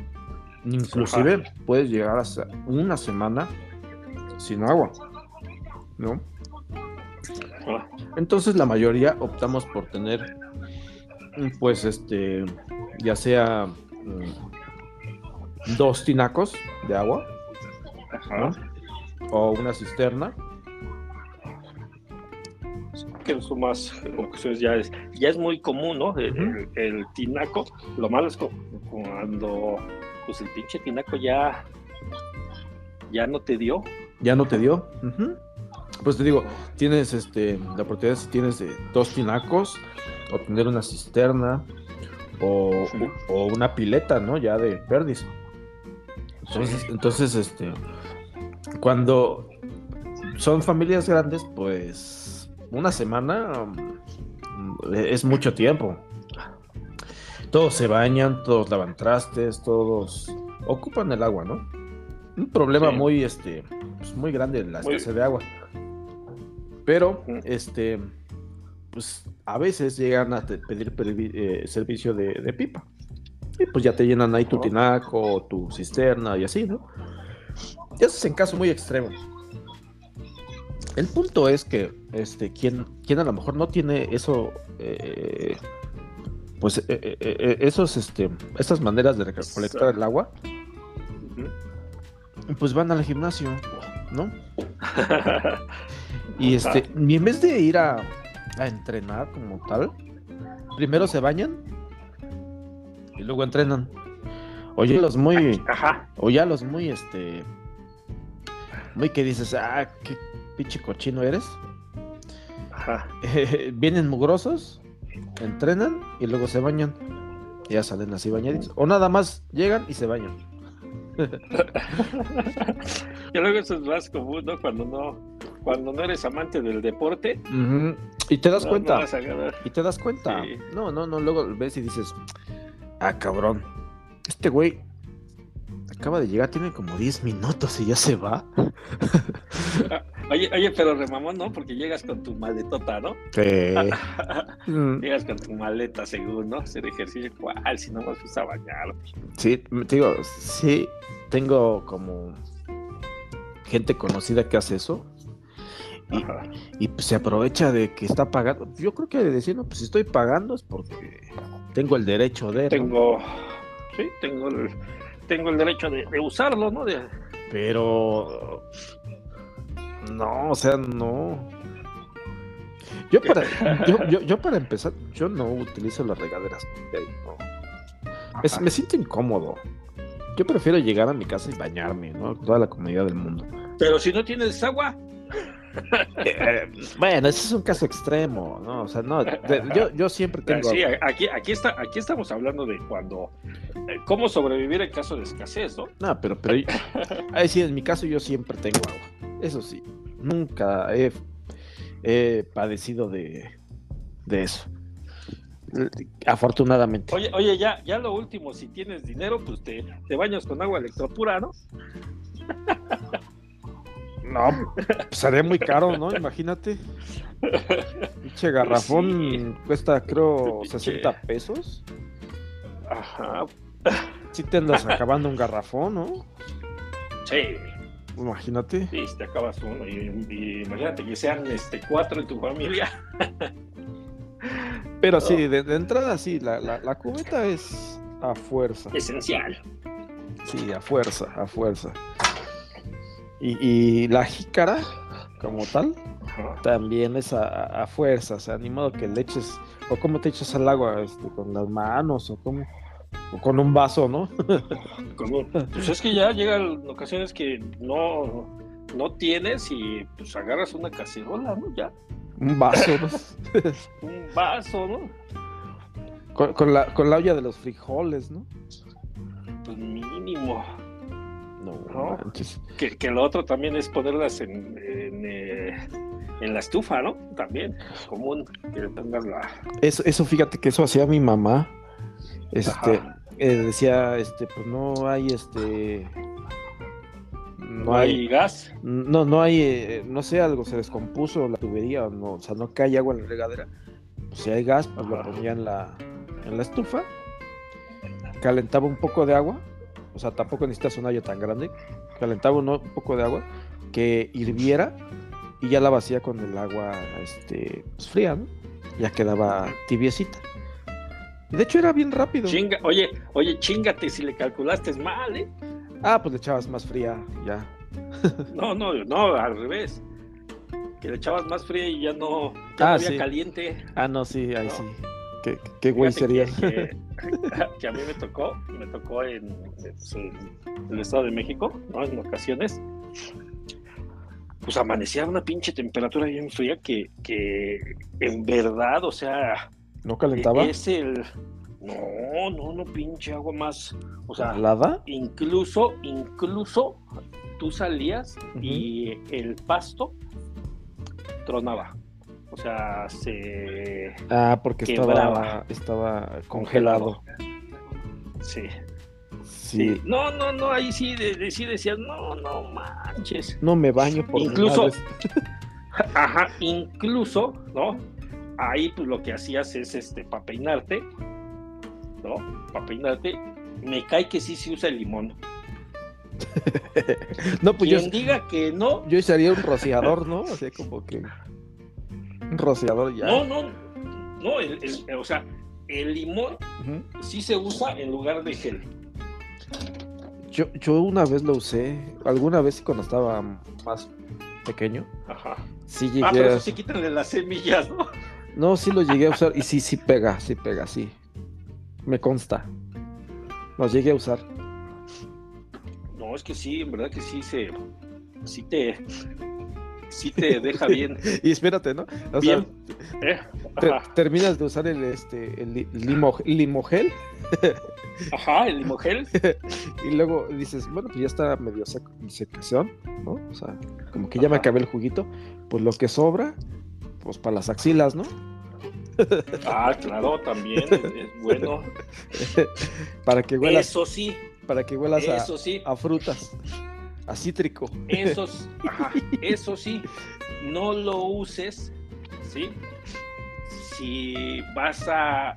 Inclusive puedes llegar hasta una semana sin agua, ¿no? Entonces la mayoría optamos por tener, pues, este, ya sea mm, dos tinacos de agua o una cisterna. Que eso más ya es, ya es muy común, ¿no? El, tinaco, lo malo es cuando pues el pinche tinaco ya, ya no te dio. Ya no te dio. Pues te digo, tienes este la oportunidad si tienes de dos tinacos o tener una cisterna o, o una pileta, ¿no? Ya de perdiz. Entonces, este, cuando son familias grandes, pues una semana mm, es mucho tiempo. Todos se bañan, todos lavan trastes, todos ocupan el agua, ¿no? Un problema muy, este, pues, muy grande en la escasez de agua. Pero, este, pues a veces llegan a pedir eh, servicio de pipa. Y pues ya te llenan ahí tu tinaco, tu cisterna y así, ¿no? Eso es en caso muy extremo. El punto es que este, quien, quien a lo mejor no tiene eso, eh, pues eh, eh, esos, este, estas maneras de recolectar el agua, pues van al gimnasio, ¿no? y este, y en vez de ir a, a entrenar como tal, primero se bañan y luego entrenan. Oye, los muy. Ajá. O ya los muy, este. Muy que dices, ah, qué pinche cochino eres. Ajá. vienen mugrosos, entrenan y luego se bañan. Ya salen así bañaditos. O nada más llegan y se bañan. y luego eso es más común, ¿no? Cuando no cuando no eres amante del deporte. Y te das cuenta. y te das cuenta. No, no, no. Luego ves y dices, Ah, cabrón. Este güey acaba de llegar, tiene como 10 minutos y ya se va. Oye, oye, pero remamón, ¿no? Porque llegas con tu maletota, ¿no? Sí. Mm. llegas con tu maleta, según, ¿no? Hacer ejercicio, ¿cuál? Si no vas a bañar. Sí, te digo, sí, tengo como gente conocida que hace eso. Y, y pues se aprovecha de que está pagando. Yo creo que decir, no, pues si estoy pagando es porque tengo el derecho de. Tengo. Sí, tengo el, tengo el derecho de, usarlo, ¿no? Pero. No, o sea, no. Yo para, yo, para empezar, yo no utilizo las regaderas. me siento incómodo. Yo prefiero llegar a mi casa y bañarme, ¿no? Toda la comodidad del mundo. Pero si no tienes agua. Eh, bueno, ese es un caso extremo, ¿no? O sea, no, yo, yo, siempre tengo. Sí, aquí, aquí, está, aquí estamos hablando de cuando. Eh, ¿Cómo sobrevivir en caso de escasez, no? No, pero, pero. ahí sí, en mi caso yo siempre tengo agua. Eso sí, nunca he, padecido de, de eso. Afortunadamente. Oye, oye, ya, ya lo último, si tienes dinero, pues te, te bañas con agua electropura, ¿no? No, sería muy caro, ¿no? Imagínate. Pinche garrafón cuesta, creo, 60 pesos. Ajá. Si te andas acabando un garrafón, ¿no? Sí. Imagínate. Sí, te acabas uno. Y, imagínate que sean este, cuatro en tu familia. Pero sí, de, entrada sí, la, la cubeta es a fuerza. Esencial. Sí, a fuerza, a fuerza. Y, la jícara, como tal, también es a, a fuerza, o sea, ni modo que le eches, o cómo te echas al agua, este, con las manos, o cómo, o con un vaso, ¿no? pues es que ya llegan ocasiones que no, no tienes y pues agarras una cacerola, ¿no? Ya. Un vaso, ¿no? un vaso, ¿no? Con, la, con la olla de los frijoles, ¿no? Pues mínimo. No, Que, que, lo otro también es ponerlas en, eh, en, la estufa, ¿no? También es común que tengas la. Eso, eso fíjate que eso hacía mi mamá. Este, eh, decía, este, pues no hay este. No, hay, gas. No, no hay, eh, no sé, algo se descompuso la tubería, no, o sea, no cae agua en la regadera. Pues si hay gas, pues lo ponía en la, en la estufa, calentaba un poco de agua o sea, tampoco necesitas una olla tan grande, calentaba un poco de agua, que hirviera y ya la vacía con el agua este, pues, fría, ¿no? Ya quedaba tibiecita. De hecho era bien rápido. Chinga, oye, oye, chingate si le calculaste mal, ¿eh? Ah, pues le echabas más fría, ya. No, no, no, al revés. Que le echabas más fría y ya no, ya ah, había caliente. Ah, no, sí, ahí sí. Qué, güey sería. Que, a mí me tocó, me tocó en, el Estado de México, ¿no? En ocasiones. Pues amanecía una pinche temperatura bien fría que, que en verdad, o sea. ¿No calentaba? Es el. No, no, no, pinche agua más. O sea, incluso, incluso tú salías y el pasto tronaba. O sea, se. Ah, porque estaba, estaba congelado. Sí. sí. No, no, no, ahí sí, de, sí decías, no, no manches. No me baño por Incluso. ajá, incluso, ¿no? Ahí pues lo que hacías es este, para peinarte, ¿no? Para peinarte, me cae que sí se usa el limón. no, pues Quien diga que no. Yo usaría un rociador, ¿no? Así como que rociador ya. No, no, no, o sea, el limón sí se usa en lugar de gel. Yo, yo una vez lo usé, alguna vez cuando estaba más pequeño. Ajá. Sí llegué ah, pero eso sí quítale las semillas, ¿no? No, sí lo llegué a usar y sí, sí pega, sí pega, sí. Me consta. Lo llegué a usar. No, es que sí, en verdad que sí se. Sí te sí te deja bien. y espérate, ¿no? O bien. Sea, eh, terminas de usar el, este, el limogel. Ajá, el limogel. y luego dices, bueno, pues ya está medio seco, secación, ¿no? O sea, como que ya me acabé el juguito. Pues lo que sobra, pues para las axilas, ¿no? ah, claro, también es bueno. para que huelas. Eso sí. Para que huelas Eso sí. a frutas a cítrico. Eso, eso sí, no lo uses, ¿sí? Si vas a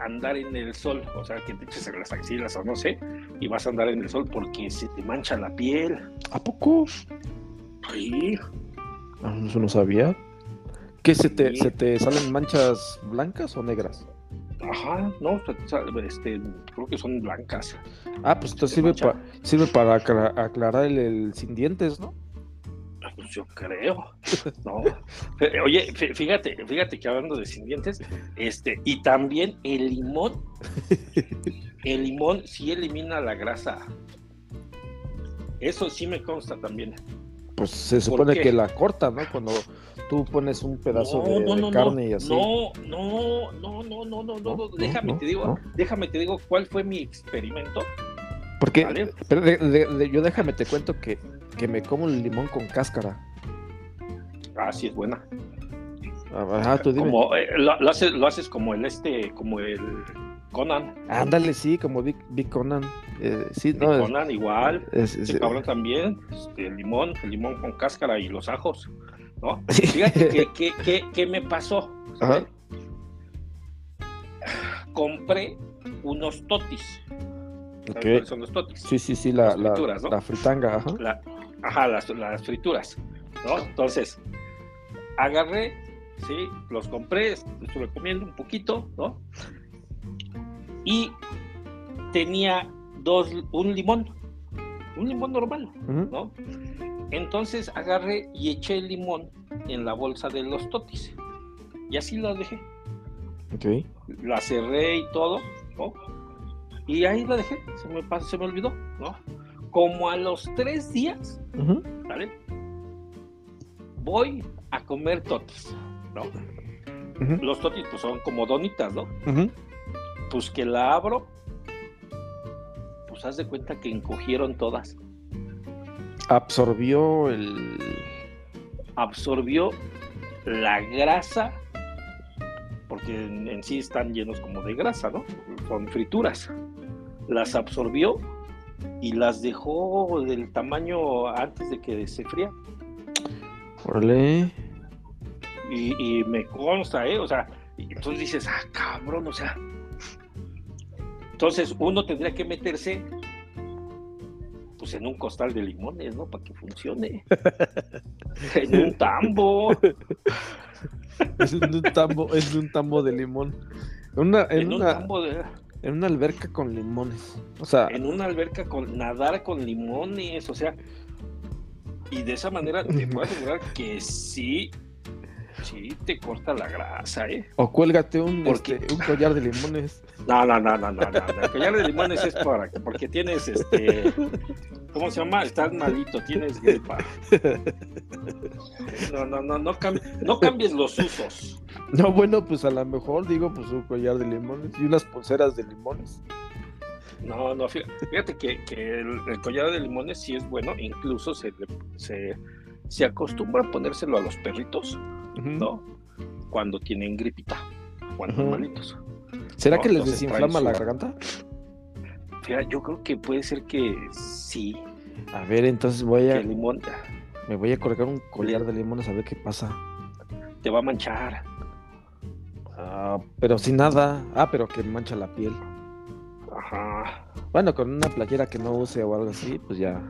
andar en el sol, o sea, que te eches en las axilas o no sé, y vas a andar en el sol porque se te mancha la piel. ¿A poco? Sí. Ah, eso no sabía. ¿Qué se te, se te salen manchas blancas o negras? Ajá, no, este, creo que son blancas. Ah, pues esto sirve, sirve para aclarar el, sin dientes, ¿no? Ah, pues yo creo. No. Oye, fíjate, fíjate que hablando de sin dientes, este, y también el limón, el limón sí elimina la grasa. Eso sí me consta también. Pues se supone que la corta, ¿no? Cuando tú pones un pedazo de, carne y así. No, no, no, no, no, no, no, déjame te digo, déjame te digo cuál fue mi experimento. Porque, yo déjame te cuento que, que me como el limón con cáscara. Ah, sí es buena. Ajá, tú dime. Como, eh, lo, haces, lo haces como el este, como el Conan. Ándale, sí, como Big, Conan. Eh, sí, no, Conan igual. Es, cabrón también. Este, el limón, el limón con cáscara y los ajos. ¿no? Fíjate que, me pasó. Compré unos totis. Okay. son los totis? Sí, sí, sí, la, la, fritanga. Ajá, ajá las, las, frituras. ¿no? Entonces, agarré, sí, los compré, estuve comiendo un poquito, ¿no? Y tenía dos, un limón, un limón normal, ¿no? Entonces agarré y eché el limón en la bolsa de los totis. Y así la dejé. Ok. La cerré y todo, ¿no? Y ahí la dejé, se me, pasó, se me olvidó, ¿no? Como a los tres días, Ujú. ¿vale? Voy a comer totis, ¿no? Los totis pues son como donitas, ¿no? Pues que la abro, pues haz de cuenta que encogieron todas. Absorbió el. absorbió la grasa, porque en, en sí están llenos como de grasa, ¿no? Son frituras. Las absorbió y las dejó del tamaño antes de que se fría. Órale. Y, y me consta, ¿eh? O sea, entonces dices, ah, cabrón, o sea. Entonces uno tendría que meterse pues en un costal de limones, ¿no? Para que funcione. en un tambo. Es de un tambo, es de un tambo de limón. Una, en, En un una, tambo de. en una alberca con limones. O sea, en una alberca con nadar con limones, o sea, y de esa manera te puedo asegurar que sí, sí te corta la grasa, ¿eh? o cuélgate un, Porque- este, un collar de limones. No, no, no, no, no, no. El collar de limones es para porque tienes este, ¿cómo se llama? Estás malito, tienes gripa. No, no, no, no, cambi- no cambies los usos. No, bueno, pues a lo mejor digo, pues un collar de limones y unas pulseras de limones. No, no, fí- fíjate que, que el, el collar de limones sí es bueno, incluso se, se, se acostumbra a ponérselo a los perritos, ¿no? Cuando tienen gripita, cuando Ujú. malitos. ¿Será No, que les entonces desinflama la garganta? Fíjate, yo creo que puede ser que sí, A ver, entonces voy a, limón me voy a colgar un collar de limones a ver qué pasa. te va a manchar. Ah, pero sin nada. Ah, pero que mancha la piel. Ajá. Bueno, con una playera que no use o algo así, pues ya.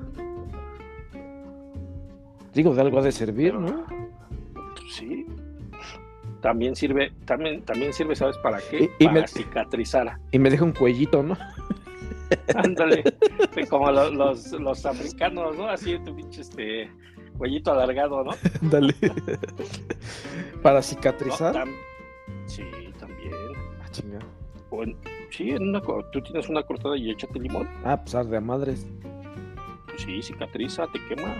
Digo, de algo ha de servir, ¿no? Sí. También sirve, también, también sirve, ¿sabes para qué? Y- y para me- cicatrizar. Y me deja un cuellito, ¿no? Ándale. Como lo- los, los africanos, ¿no? Así tu pinche este cuellito alargado, ¿no? Dale. Para No, cicatrizar. tam- sí, también. Ah, chinga. O en- sí, en una, tú tienes una cortada y échate limón. Ah, pues arde a madres. Pues sí, cicatriza, te quema.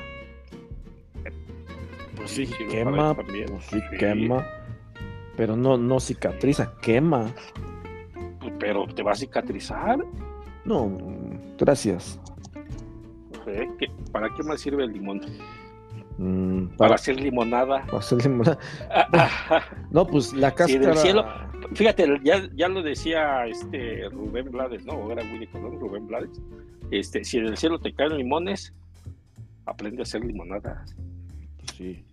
Pues Sí, sí, quema. Pues sí, Sí. quema. Pero no, no cicatriza, quema. Pues, Pero te va a cicatrizar. No, gracias. ¿eh? ¿Qué- ¿Para qué más sirve el limón? Mm, Para para, hacer limonada. para hacer limonada. No, pues la Sí, cáscara. del cielo. Fíjate, ya, ya lo decía este Rubén Blades, ¿no? Era Willy Colón, Rubén Blades. Este, si del cielo te caen limones, aprende a hacer limonadas. Sí.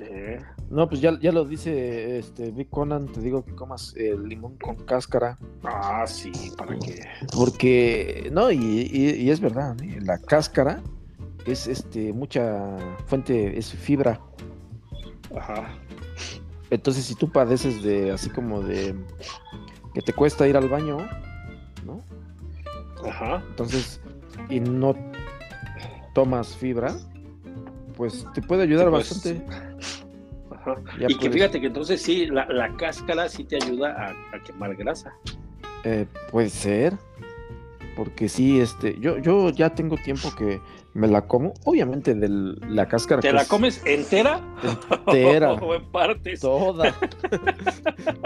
¿eh? No, pues ya, ya lo dice este Vic Conan, te digo que comas el limón con cáscara. Ah, sí, para que. Porque, no, y, y- y es verdad, ¿eh? la cáscara es este mucha fuente, es fibra. Ajá. Entonces, si tú padeces de así como de que te cuesta ir al baño, ¿no? Ajá. Entonces, y no tomas fibra, pues te puede ayudar pues, bastante. Ajá. Y que fíjate que entonces sí, la, la cáscara sí te ayuda a, a quemar grasa. Eh, puede ser. Porque sí, este, yo, yo ya tengo tiempo que me la como. Obviamente de la cáscara. ¿Te la es comes entera? entera. o en partes. Toda.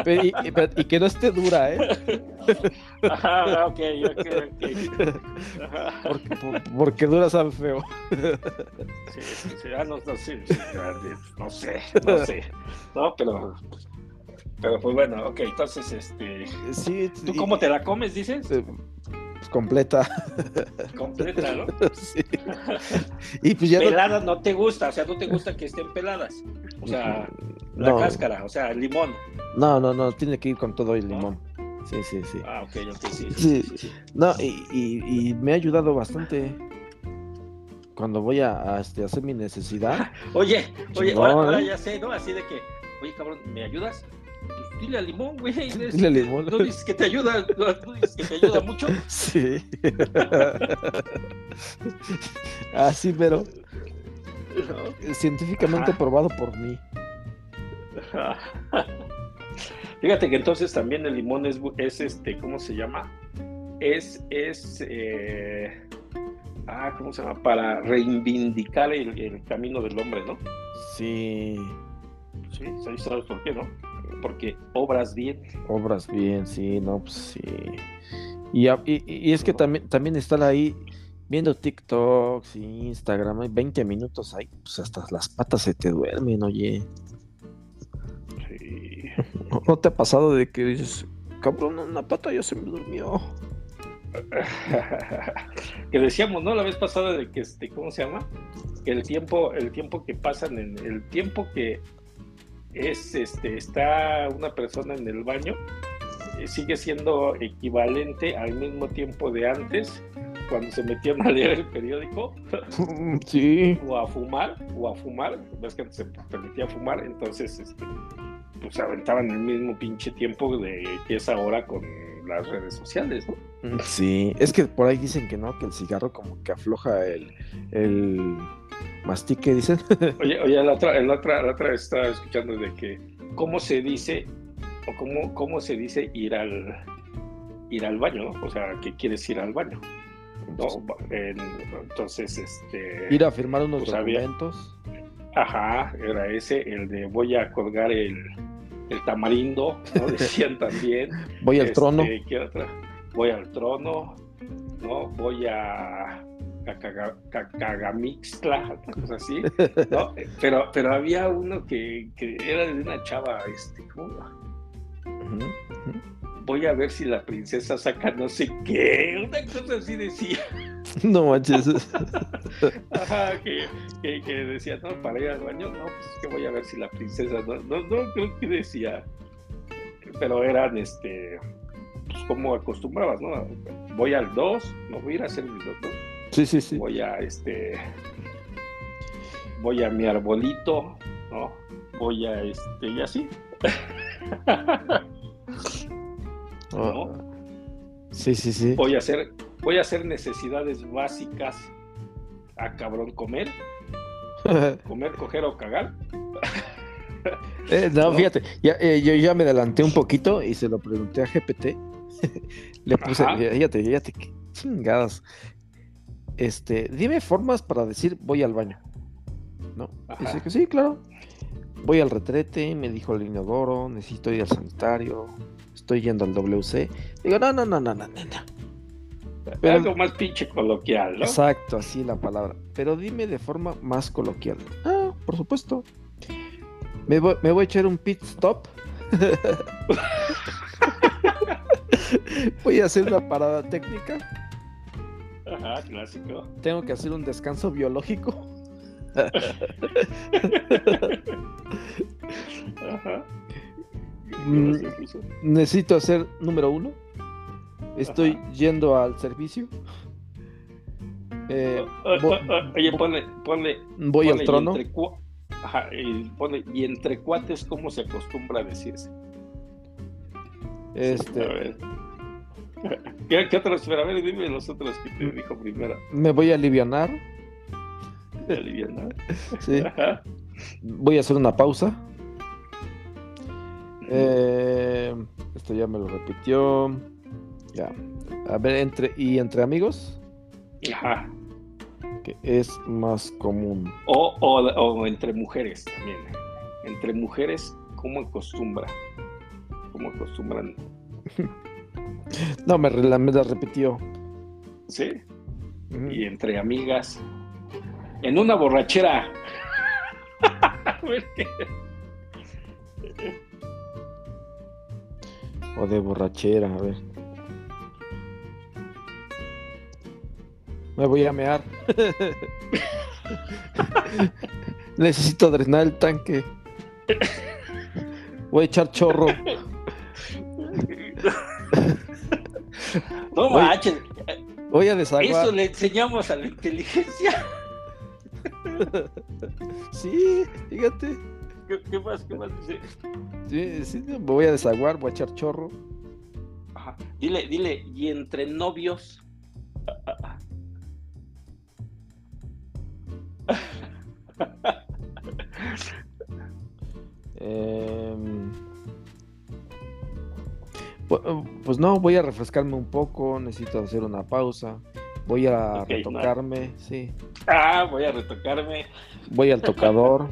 Pero- y, y- pero- y que no esté dura, ¿eh? Ajá, ok, ok, ok. Porque, por- porque dura sabe feo. Sí, sí, sí, ah, no, no, sí, sí, no sé, no sé, no, pero, pero pues bueno, ok, entonces, este, Sí, ¿tú y- cómo te la comes, dices? Pues completa. Completa, ¿no? Sí. Y pues ya no- te gusta, o sea, no te gusta que estén peladas, o sea, la no, cáscara, o sea, el limón. no, no, no, tiene que ir con todo el limón. Sí, sí, sí. Ah, ok, ok, sí, sí, Sí. No, y, y- y me ha ayudado bastante cuando voy a, a, este, hacer mi necesidad. Oye, oye, ahora, ahora ¿eh? ya sé, ¿no? Así de que, oye, cabrón, ¿me ayudas? Pues dile al limón, güey. Dile al limón. No dices que te ayuda, no dices que te ayuda mucho. Sí. ah, sí, pero ¿no? científicamente Ajá. probado por mí. Fíjate que entonces también el limón es, es este, ¿cómo se llama? Es, es, eh, ah, ¿cómo se llama? Para reivindicar el, camino del hombre, ¿no? Sí. Sí, ¿sabes por qué, no? Porque obras bien. Obras bien, sí, no, pues sí. Y, y, es que también, también estar ahí viendo TikToks Instagram, hay 20 minutos ahí, pues hasta las patas se te duermen, oye. Sí. ¿No te ha pasado de que dices, cabrón, una pata ya se me durmió? que decíamos, ¿no? La vez pasada de que este, ¿cómo se llama? Que el tiempo, el tiempo que pasan en el tiempo que es este, está una persona en el baño, eh, sigue siendo equivalente al mismo tiempo de antes cuando se metían a leer el periódico. Sí. o a fumar, o a fumar. Ves que se permitía fumar, entonces este, pues aventaban el mismo pinche tiempo de que es ahora con las redes sociales, ¿no? Sí, es que por ahí dicen que no, que el cigarro como que afloja el, el mastique, dicen. Oye, oye, la otra, la otra, la otra estaba escuchando de que cómo se dice o cómo, cómo se dice ir al ir al baño, ¿no? O sea, ¿qué quieres ir al baño? ¿no? entonces, este... Ir a firmar unos pues, documentos. ajá, era ese, el de voy a colgar el, el tamarindo, ¿no? Decían también. voy al este, trono. ¿qué otra? Voy al trono, ¿no? Voy a Cagamixtla, cosas así, ¿no? Pero, pero había uno que, que era de una chava, este, ¿cómo? voy a ver si la princesa saca no sé qué, una cosa así decía. No manches. Ajá, que, que, decía, no, para ir al baño, no, pues que voy a ver si la princesa, no, no, no creo que decía, pero eran, este, pues como acostumbrabas, ¿no? Voy al 2, no voy a ir a hacer 2, ¿no? Sí, sí, sí. Voy a, este, voy a mi arbolito, ¿no? Voy a, este, y así. Oh. Sí, sí, sí. Voy a hacer, voy a hacer necesidades básicas a cabrón comer. comer, coger o cagar. Eh, no, fíjate, eh, yo ya me adelanté un poquito y se lo pregunté a GPT. Le puse, fíjate, fíjate, qué chingadas. Este, dime formas para decir voy al baño. ¿No? Dice que sí, claro. Voy al retrete, me dijo el inodoro, necesito ir al sanitario, estoy yendo al WC. Digo, no, no, no, no, no, no. Pero, Algo más pinche coloquial, ¿no? Exacto, así la palabra. Pero dime de forma más coloquial. Ah, por supuesto. Me voy, me voy a echar un pit stop. voy a hacer una parada técnica. Ajá, clásico. Tengo que hacer un descanso biológico. Ajá. Mm, necesito hacer número uno. Estoy yendo al servicio. Eh, oye, ponle, ponle, Voy al trono. Y entre, Ajá, y, y entre cuates, ¿cómo se acostumbra a decirse? Este. ¿Qué, ¿Qué otros? A ver, dime los otros que te dijo primero. Me voy a alivianar. ¿Alivianar? Sí. Voy a hacer una pausa. Eh, esto ya me lo repitió. Ya. A ver, entre y entre amigos. Ajá. Que es más común. O, o, entre mujeres también. Entre mujeres, ¿cómo acostumbra? ¿Cómo acostumbran? no, me, me la repitió. ¿Sí? Y entre amigas. En una borrachera. O de borrachera, a ver. Me voy a mear. Necesito drenar el tanque. Voy a echar chorro. No manches. Voy a desaguar. Eso le enseñamos a la inteligencia. sí, fíjate. ¿Qué, más? ¿Qué más Sí, sí, me voy a desaguar, voy a echar chorro. Ajá. Dile, dile, y entre novios. eh... Pues no, voy a refrescarme un poco, necesito hacer una pausa. Voy a retocarme, sí. Ah, voy a retocarme. Voy al tocador.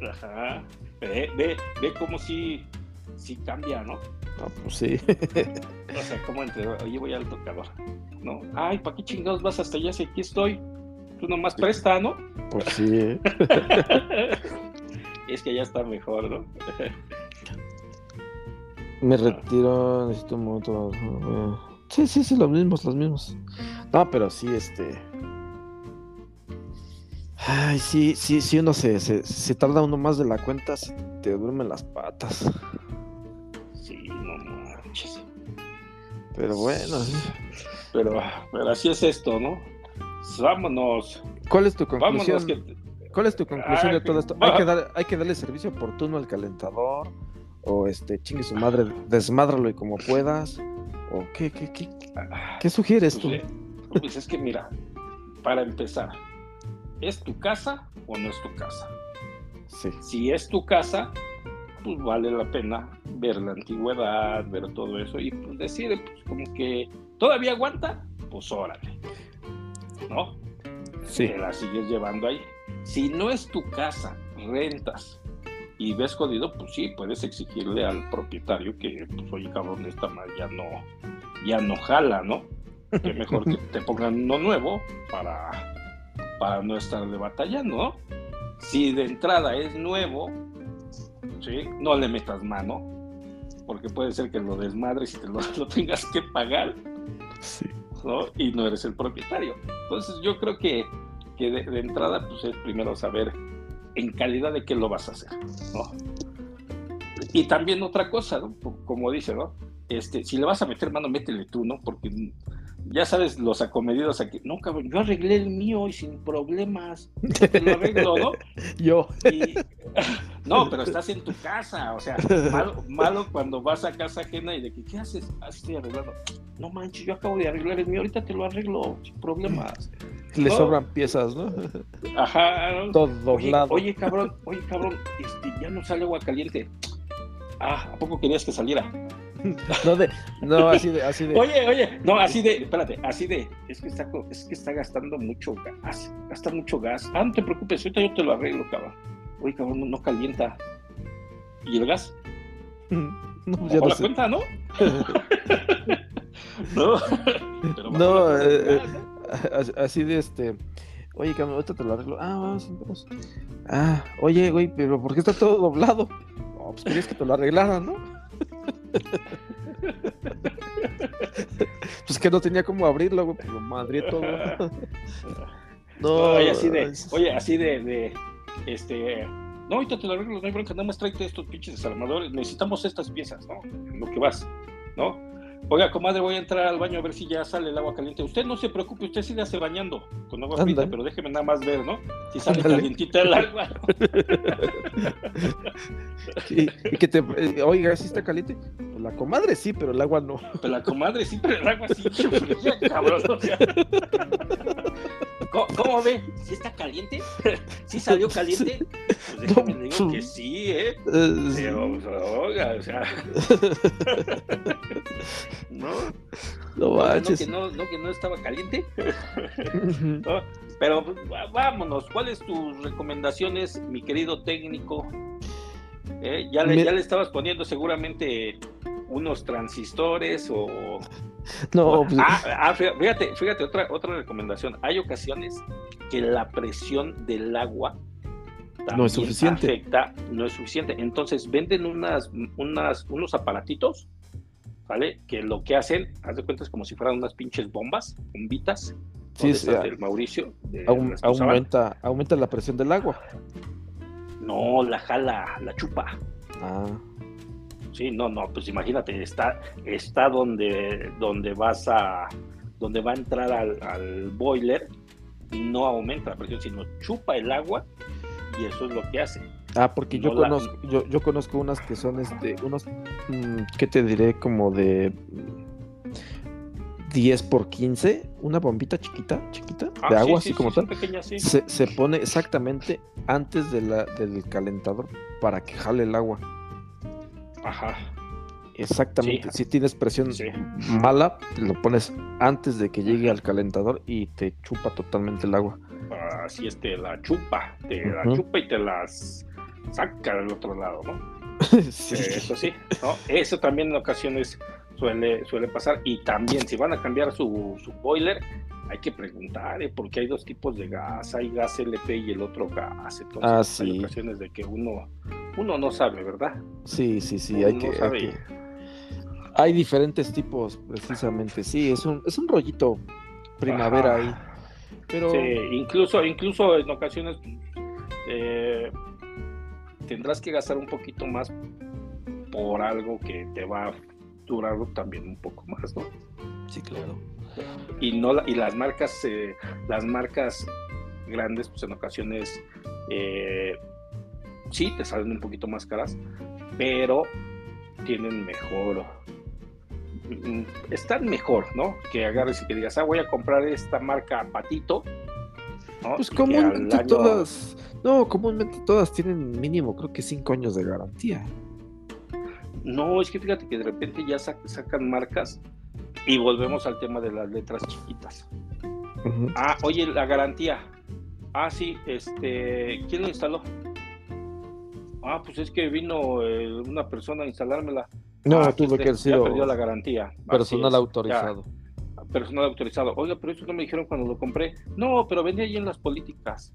Ajá. Ve, ve, ve cómo si, si cambia, ¿no? Ah, pues sí. O sea, como entre, oye, voy al tocador. No, ay, ¿para qué chingados vas hasta allá si aquí estoy? Tú nomás presta, ¿no? Pues sí. es que ya está mejor, ¿no? Me retiro, necesito un momento. eh, Sí, sí, sí, los mismos, los mismos. No, pero sí, este. Ay, sí, sí, sí, uno se, se, se tarda uno más de la cuenta, se te duermen las patas. Sí, no manches. Pero bueno, sí. Pero, pero así es esto, ¿no? Vámonos, ¿cuál es tu vámonos. conclusión? Que... ¿Cuál es tu conclusión de todo esto? ¿Hay va. que, dar, ¿Hay que darle servicio oportuno al calentador? ¿O este, chingue su madre, desmádralo y como puedas? ¿O qué, qué, qué, qué sugieres tú? Pues, eh, pues es que mira, para empezar, ¿es tu casa o no es tu casa? Sí. Si es tu casa, pues vale la pena ver la antigüedad, ver todo eso y pues decir, pues como que todavía aguanta, pues órale, ¿no? Sí. Te la sigues llevando ahí. Si no es tu casa, rentas y ves jodido, pues sí, puedes exigirle al propietario que, pues oye cabrón, esta madre ya no, ya no jala, ¿no? Que mejor que te pongan uno nuevo para, para no estarle batallando, ¿no? Si de entrada es nuevo, ¿sí? no le metas mano, porque puede ser que lo desmadres y te lo, lo tengas que pagar, Sí. ¿no? Y no eres el propietario. Entonces yo creo que, que de, de entrada, pues es primero saber en calidad de qué lo vas a hacer. Y también otra cosa. Como dice, ¿no? Este, si le vas a meter mano, métele tú, ¿no? Porque ya sabes, los acomedidos aquí, no, cabrón, yo arreglé el mío y sin problemas, te lo arreglo, ¿no? Yo. Y- no, pero estás en tu casa, o sea, malo, malo cuando vas a casa ajena y de que, ¿qué haces? Ah, estoy arreglando. No manches, yo acabo de arreglar el mío, ahorita te lo arreglo sin problemas. Le No. sobran piezas, ¿no? Ajá. ¿no? Todo Oye, doblado. oye, cabrón, oye, cabrón, este, ya no sale agua caliente. Ah, ¿a poco querías que saliera? No, de, no, así de, así de. Oye, oye, no, así de, espérate, así de, es que está, es que está gastando mucho gas, gasta mucho gas. Ah, no te preocupes, ahorita yo te lo arreglo, cabrón. Oye, cabrón, no, no calienta. ¿Y el gas? No, pues ya no la sé. cuenta, ¿no? no. Pero No, eh, ¿no? Así- de este. Oye, cabrón, ahorita te lo arreglo. Ah, vamos, vamos. Ah, oye, güey, pero ¿por qué está todo doblado? No, pues querías que te lo arreglara, ¿no? Pues que no tenía cómo abrirlo, güey, pues lo madré todo. No, oye, así de, oye, así de, de, este, no, ahorita te lo arreglo, no hay bronca, nada más tráete estos pinches desarmadores, necesitamos estas piezas, ¿no? En lo que vas, ¿no? Oiga, comadre, voy a entrar al baño a ver si ya sale el agua caliente. Usted no se preocupe, usted sí hace bañando con agua Ándale. pero déjeme nada más ver, ¿no? Si sale calientita el agua. Y, y que te. eh, Oiga, ¿sí está caliente? Pues la comadre sí, pero el agua no. Pero la comadre sí, pero el agua sí, fría, cabrón. o sea. ¿Cómo, cómo ve? ¿Sí está caliente? ¿Sí salió caliente? Pues déjame le digo que sí, ¿eh? Eh, Pero, pues, oiga, o sea. ¿No? no ¿No, manches. que no, no, que no estaba caliente? Pero pues, vámonos, ¿cuáles tus recomendaciones, mi querido técnico? ¿Eh? ¿Ya, le, Me- ya le estabas poniendo seguramente unos transistores o... No, pues, Ah, ah, fí- fíjate, fíjate, otra, otra recomendación. Hay ocasiones que la presión del agua No es suficiente. afecta, no es suficiente. Entonces venden unas, unas, unos aparatitos, ¿vale? Que lo que hacen, haz de cuenta, es como si fueran unas pinches bombas, bombitas. Sí, sí, del Mauricio. de aum- aumenta, aumenta la presión del agua. No, la jala, la chupa. Ah, Sí, no, no, pues imagínate, está, está donde, donde vas a, donde va a entrar al, al boiler, no aumenta la presión, sino chupa el agua y eso es lo que hace. Ah porque yo la- conozco, yo, yo conozco unas que son este, unos, mm, ¿qué te diré? Como de mm, 10 por 15, una bombita chiquita, chiquita, de Ah, sí, agua, sí, así como sí, tal. sí. Se, se pone exactamente antes de la, del calentador para que jale el agua. Ajá. Exactamente. Sí. Si tienes presión Sí. mala, lo pones antes de que llegue al calentador y te chupa totalmente el agua. Así es, te la chupa, te la chupa y te las saca del otro lado, ¿no? Sí. Eso sí, ¿no? Eso también en ocasiones suele, suele pasar. Y también, si van a cambiar su, su boiler, hay que preguntar, ¿eh? porque hay dos tipos de gas. Hay gas LP y el otro gas. Entonces, Ah, hay sí. ocasiones de que uno, uno no sabe, ¿verdad? Sí, sí, sí, Uno hay que, hay sabe. que- Hay diferentes tipos, precisamente. Sí, es un, es un rollito primavera Ajá. ahí. Pero Sí, incluso, incluso en ocasiones eh, tendrás que gastar un poquito más por algo que te va a durar también un poco más, ¿no? sí, claro. y no y las marcas eh, las marcas grandes pues en ocasiones eh, sí te salen un poquito más caras pero tienen mejor mm, están mejor no que agarres y que digas ah voy a comprar esta marca patito ¿no? Pues comúnmente año- todas, no, comúnmente todas tienen mínimo, creo que cinco años de garantía. no es que fíjate que de repente ya sac- sacan marcas y volvemos al tema de las letras chiquitas. Ah, oye, la garantía. Ah, sí, este, ¿quién lo instaló? Ah, pues es que vino eh, una persona a instalármela. No, Ah, tuve pues, que haber sido perdió la garantía. Personal autorizado. ya, personal autorizado. Oiga, pero eso no me dijeron cuando lo compré. No, pero venía ahí en las políticas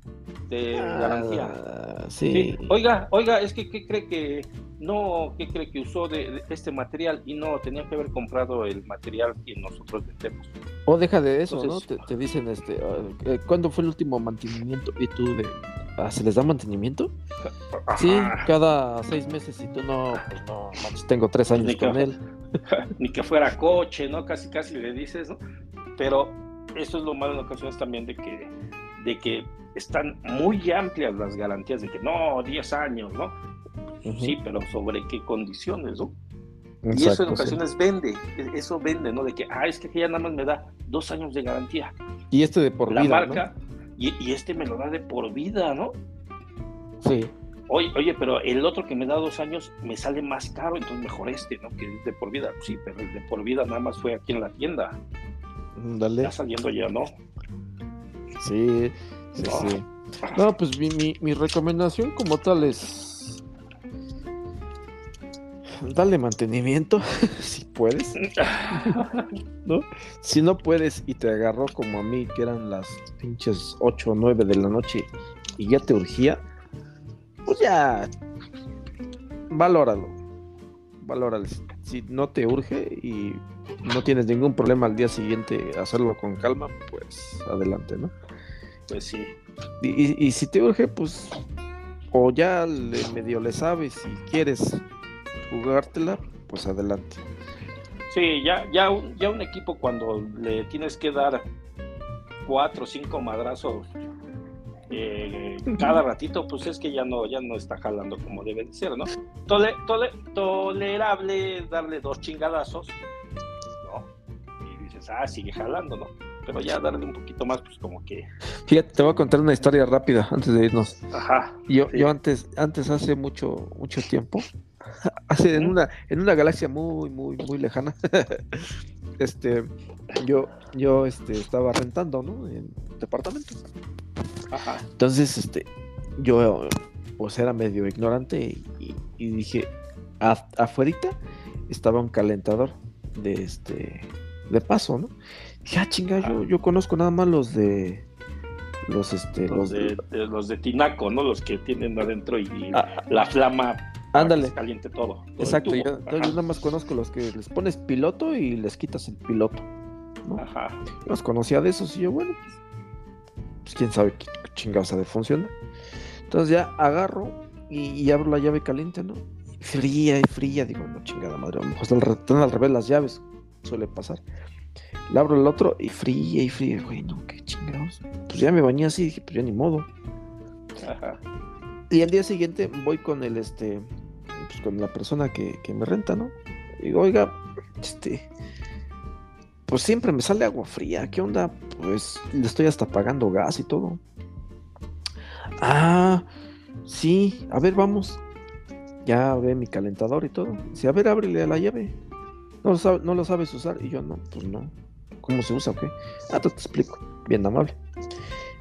de garantía. Ah, Sí. sí. Oiga, oiga, es que ¿qué cree que no, qué cree que usó de, de este material y no tenía que haber comprado el material que nosotros vendemos? O deja de eso, Entonces- ¿no? Te, te dicen, este, ah, eh, ¿cuándo fue el último mantenimiento? Y tú de, ah, ¿se les da mantenimiento? Sí, Ajá. cada seis meses y tú no, pues no, manches, tengo tres años con él. ni que fuera coche, ¿no? Casi, casi le dices, ¿no? Pero eso es lo malo en ocasiones también de que, de que están muy amplias las garantías de que no, 10 años, ¿no? Sí, pero sobre qué condiciones, ¿no? y eso en sí. ocasiones vende, e- eso vende, ¿no? De que, ah, es que ya nada más me da dos años de garantía. Y este de por La vida, marca, y, y este me lo da de por vida. ¿no? Sí. Oye, oye, pero el otro que me da dos años me sale más caro, entonces mejor este, ¿no? Que es de por vida. Sí, pero el de por vida nada más fue aquí en la tienda. Dale. Ya saliendo ya, ¿no? Sí, sí, No. sí. No, pues mi, mi, mi recomendación como tal es darle mantenimiento, si puedes, ¿no? Si no puedes y te agarró como a mí, que eran las pinches 8 o 9 de la noche y ya te urgía, pues ya, valóralo, valóralo. Si no te urge y no tienes ningún problema al día siguiente hacerlo con calma, pues adelante, ¿no? Pues sí. Y, y- y si te urge, pues, o ya le, medio le sabes si quieres jugártela, pues adelante. Sí, ya, ya, un, ya un equipo cuando le tienes que dar cuatro o cinco madrazos eh, cada ratito, pues es que ya no, ya no está jalando como debe de ser, ¿no? Tole- tole- tolerable darle dos chingadazos, ¿no? Y dices, ah, sigue jalando, ¿no? Pero ya darle un poquito más, pues como que, Fíjate, te voy a contar una historia rápida antes de irnos. ajá, Yo, Sí. yo antes, antes hace mucho, mucho tiempo, hace en una, en una galaxia muy, muy, muy lejana, este, yo, yo, este, estaba rentando, ¿no? En departamento. Ajá, Entonces, este, yo, pues era medio ignorante y, y dije, "A- afuerita estaba un calentador de este, de paso, ¿no? Dije, ah, chinga, yo, yo conozco nada más los de, los, este, los de, de- los de Tinaco, ¿no? Los que tienen adentro y Ah, la flama ándale. que caliente todo. Exacto, yo, nada más conozco los que les pones piloto y les quitas el piloto. ¿no? Ajá. Los conocía de esos y yo, bueno, pues, pues, quién sabe qué chingados ha de funcionar. Entonces ya agarro y, y abro la llave caliente, ¿no? Fría y fría, digo, no chingada madre, a lo mejor están, al revés las llaves, suele pasar. Le abro el otro y fría y fría, güey, no, qué chingados. Pues ya me bañé así, dije, pues ya ni modo. Ajá. Y al día siguiente voy con el, este, pues con la persona que, que me renta, ¿no? Y digo, oiga, este, pues siempre me sale agua fría, ¿qué onda? Pues le estoy hasta pagando gas y todo. Ah, sí, a ver, vamos. Ya ve mi calentador y todo. Dice, a ver, ábrele a la llave. No lo, sabes usar. Y yo, no, pues no. ¿Cómo se usa o qué? Ah, te, explico. Bien amable.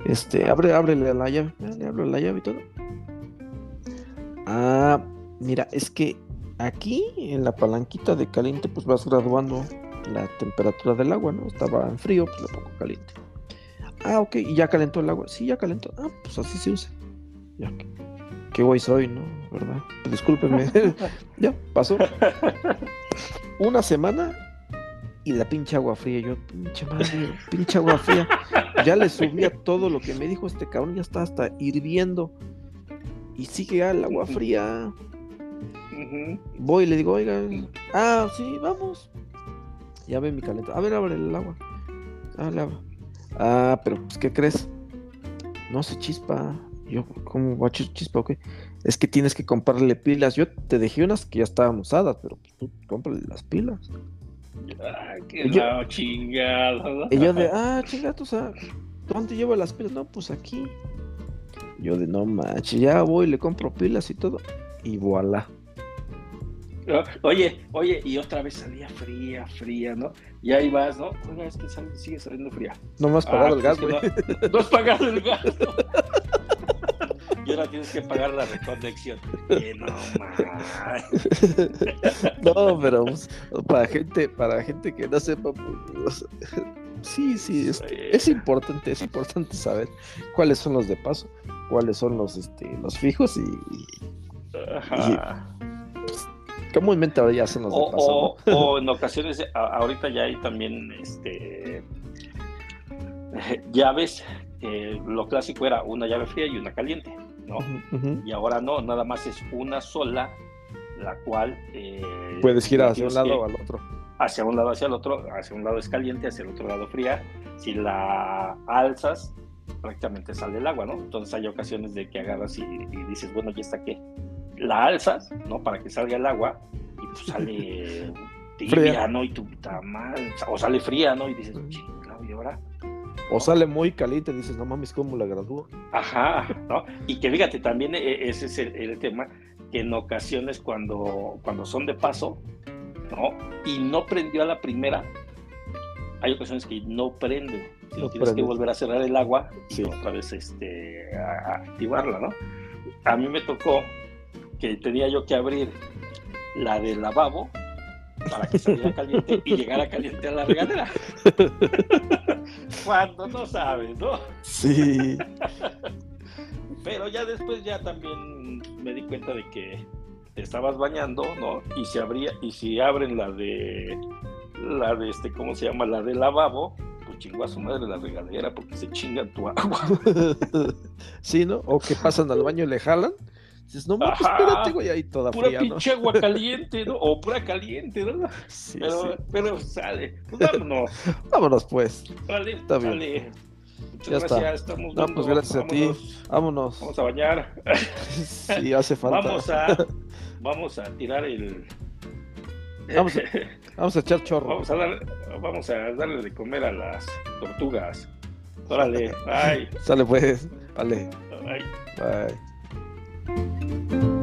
Este, abre, ábrele a la llave. Le abro la llave y todo. Ah, mira, es que aquí en la palanquita de caliente, pues vas graduando la temperatura del agua, ¿no? Estaba en frío, pues la pongo caliente. Ah, ok, y ya calentó el agua. Sí, ya calentó. Ah, pues así se usa. Ya, qué, qué güey soy, ¿no? ¿Verdad? Discúlpenme. ya, pasó. Una semana y la pinche agua fría. Yo, pinche madre, pinche agua fría. Ya le subía todo lo que me dijo este cabrón, ya está hasta hirviendo. Y sigue el agua fría. Voy y le digo, oiga, ah, sí, vamos. Ya ve mi calentador. A ver, abre el agua. Ah. Ah, pero pues, ¿qué crees? No se chispa. Yo, ¿cómo va a chis- chispa? Es que tienes que comprarle pilas. Yo te dejé unas que ya estaban usadas, pero pues, tú cómprale las pilas. Ay, qué yo-. ¿no? Y yo de, ah, chingato, o sea, ¿dónde llevo las pilas? No, pues aquí. Yo de, no manches, ya voy, le compro pilas y todo. Y voilà. Oye, oye, y otra vez salía fría, fría, ¿no? Y ahí vas, ¿no? Oiga, es que sale- sigue saliendo fría. No me has pagado Ah, el gas, güey. No, no has pagado el gas. ¿no? Y ahora tienes que pagar la reconexión. Que no. No, pero pues, para gente, para gente que no sepa, pues, sí, sí, es, Sí. es importante, es importante saber cuáles son los de paso, cuáles son los, este, los fijos y Ajá. Comúnmente ahora ya son los de O, paso. o- ¿no? o en ocasiones, a- ahorita ya hay también este llaves. que lo clásico era una llave fría y una caliente, ¿no? Y ahora no, nada más es una sola, la cual eh, Puedes girar hacia un lado o al otro. hacia un lado hacia el otro, hacia un lado es caliente, hacia el otro lado fría. Si la alzas, prácticamente sale el agua, ¿no? Entonces hay ocasiones de que agarras y, y dices, bueno, ya está que la alzas, ¿no? Para que salga el agua y pues sale tibia, Fría. ¿no? Y tu puta madre, o sale fría, ¿no? Y dices, chingado, ¿y ahora? O sale muy caliente, dices, no mames, ¿cómo la gradúo? Ajá, ¿no? Y que fíjate, también eh, ese es el, el tema, que en ocasiones cuando, cuando son de paso, ¿no? Y no prendió a la primera, hay ocasiones que no prende, sino No tienes que prende. volver a cerrar el agua y Sí. otra vez este, a, a activarla, ¿no? A mí me tocó que tenía yo que abrir la del lavabo para que saliera caliente y llegara caliente a la regadera. Cuando no sabes, ¿no? Sí. Pero ya después ya también me di cuenta de que te estabas bañando, ¿no? Y si abría, y si abren la de la de este, ¿cómo se llama? La de lavabo, pues chingó a su madre la regadera porque se chingan tu agua. sí, ¿no? O que pasan al baño y le jalan. Dices, no Ajá. espérate, güey, ahí toda Pura fría, ¿no? pinche agua caliente, ¿no? O pura caliente, ¿no? Sí, Pero, sí. pero sale. Pues vámonos. Vámonos, pues. Vale, Está bien. sale. Muchas Ya está. gracias, estamos No, pues gracias a ti. Vámonos, Vámonos. Vamos a bañar. Sí, hace falta. Vamos a, vamos a tirar el. Vamos a- Vamos a echar chorro. Vamos a, dar, vamos a darle de comer a las tortugas. Órale, bye, Sale, pues. Vale. bye. Bye. Música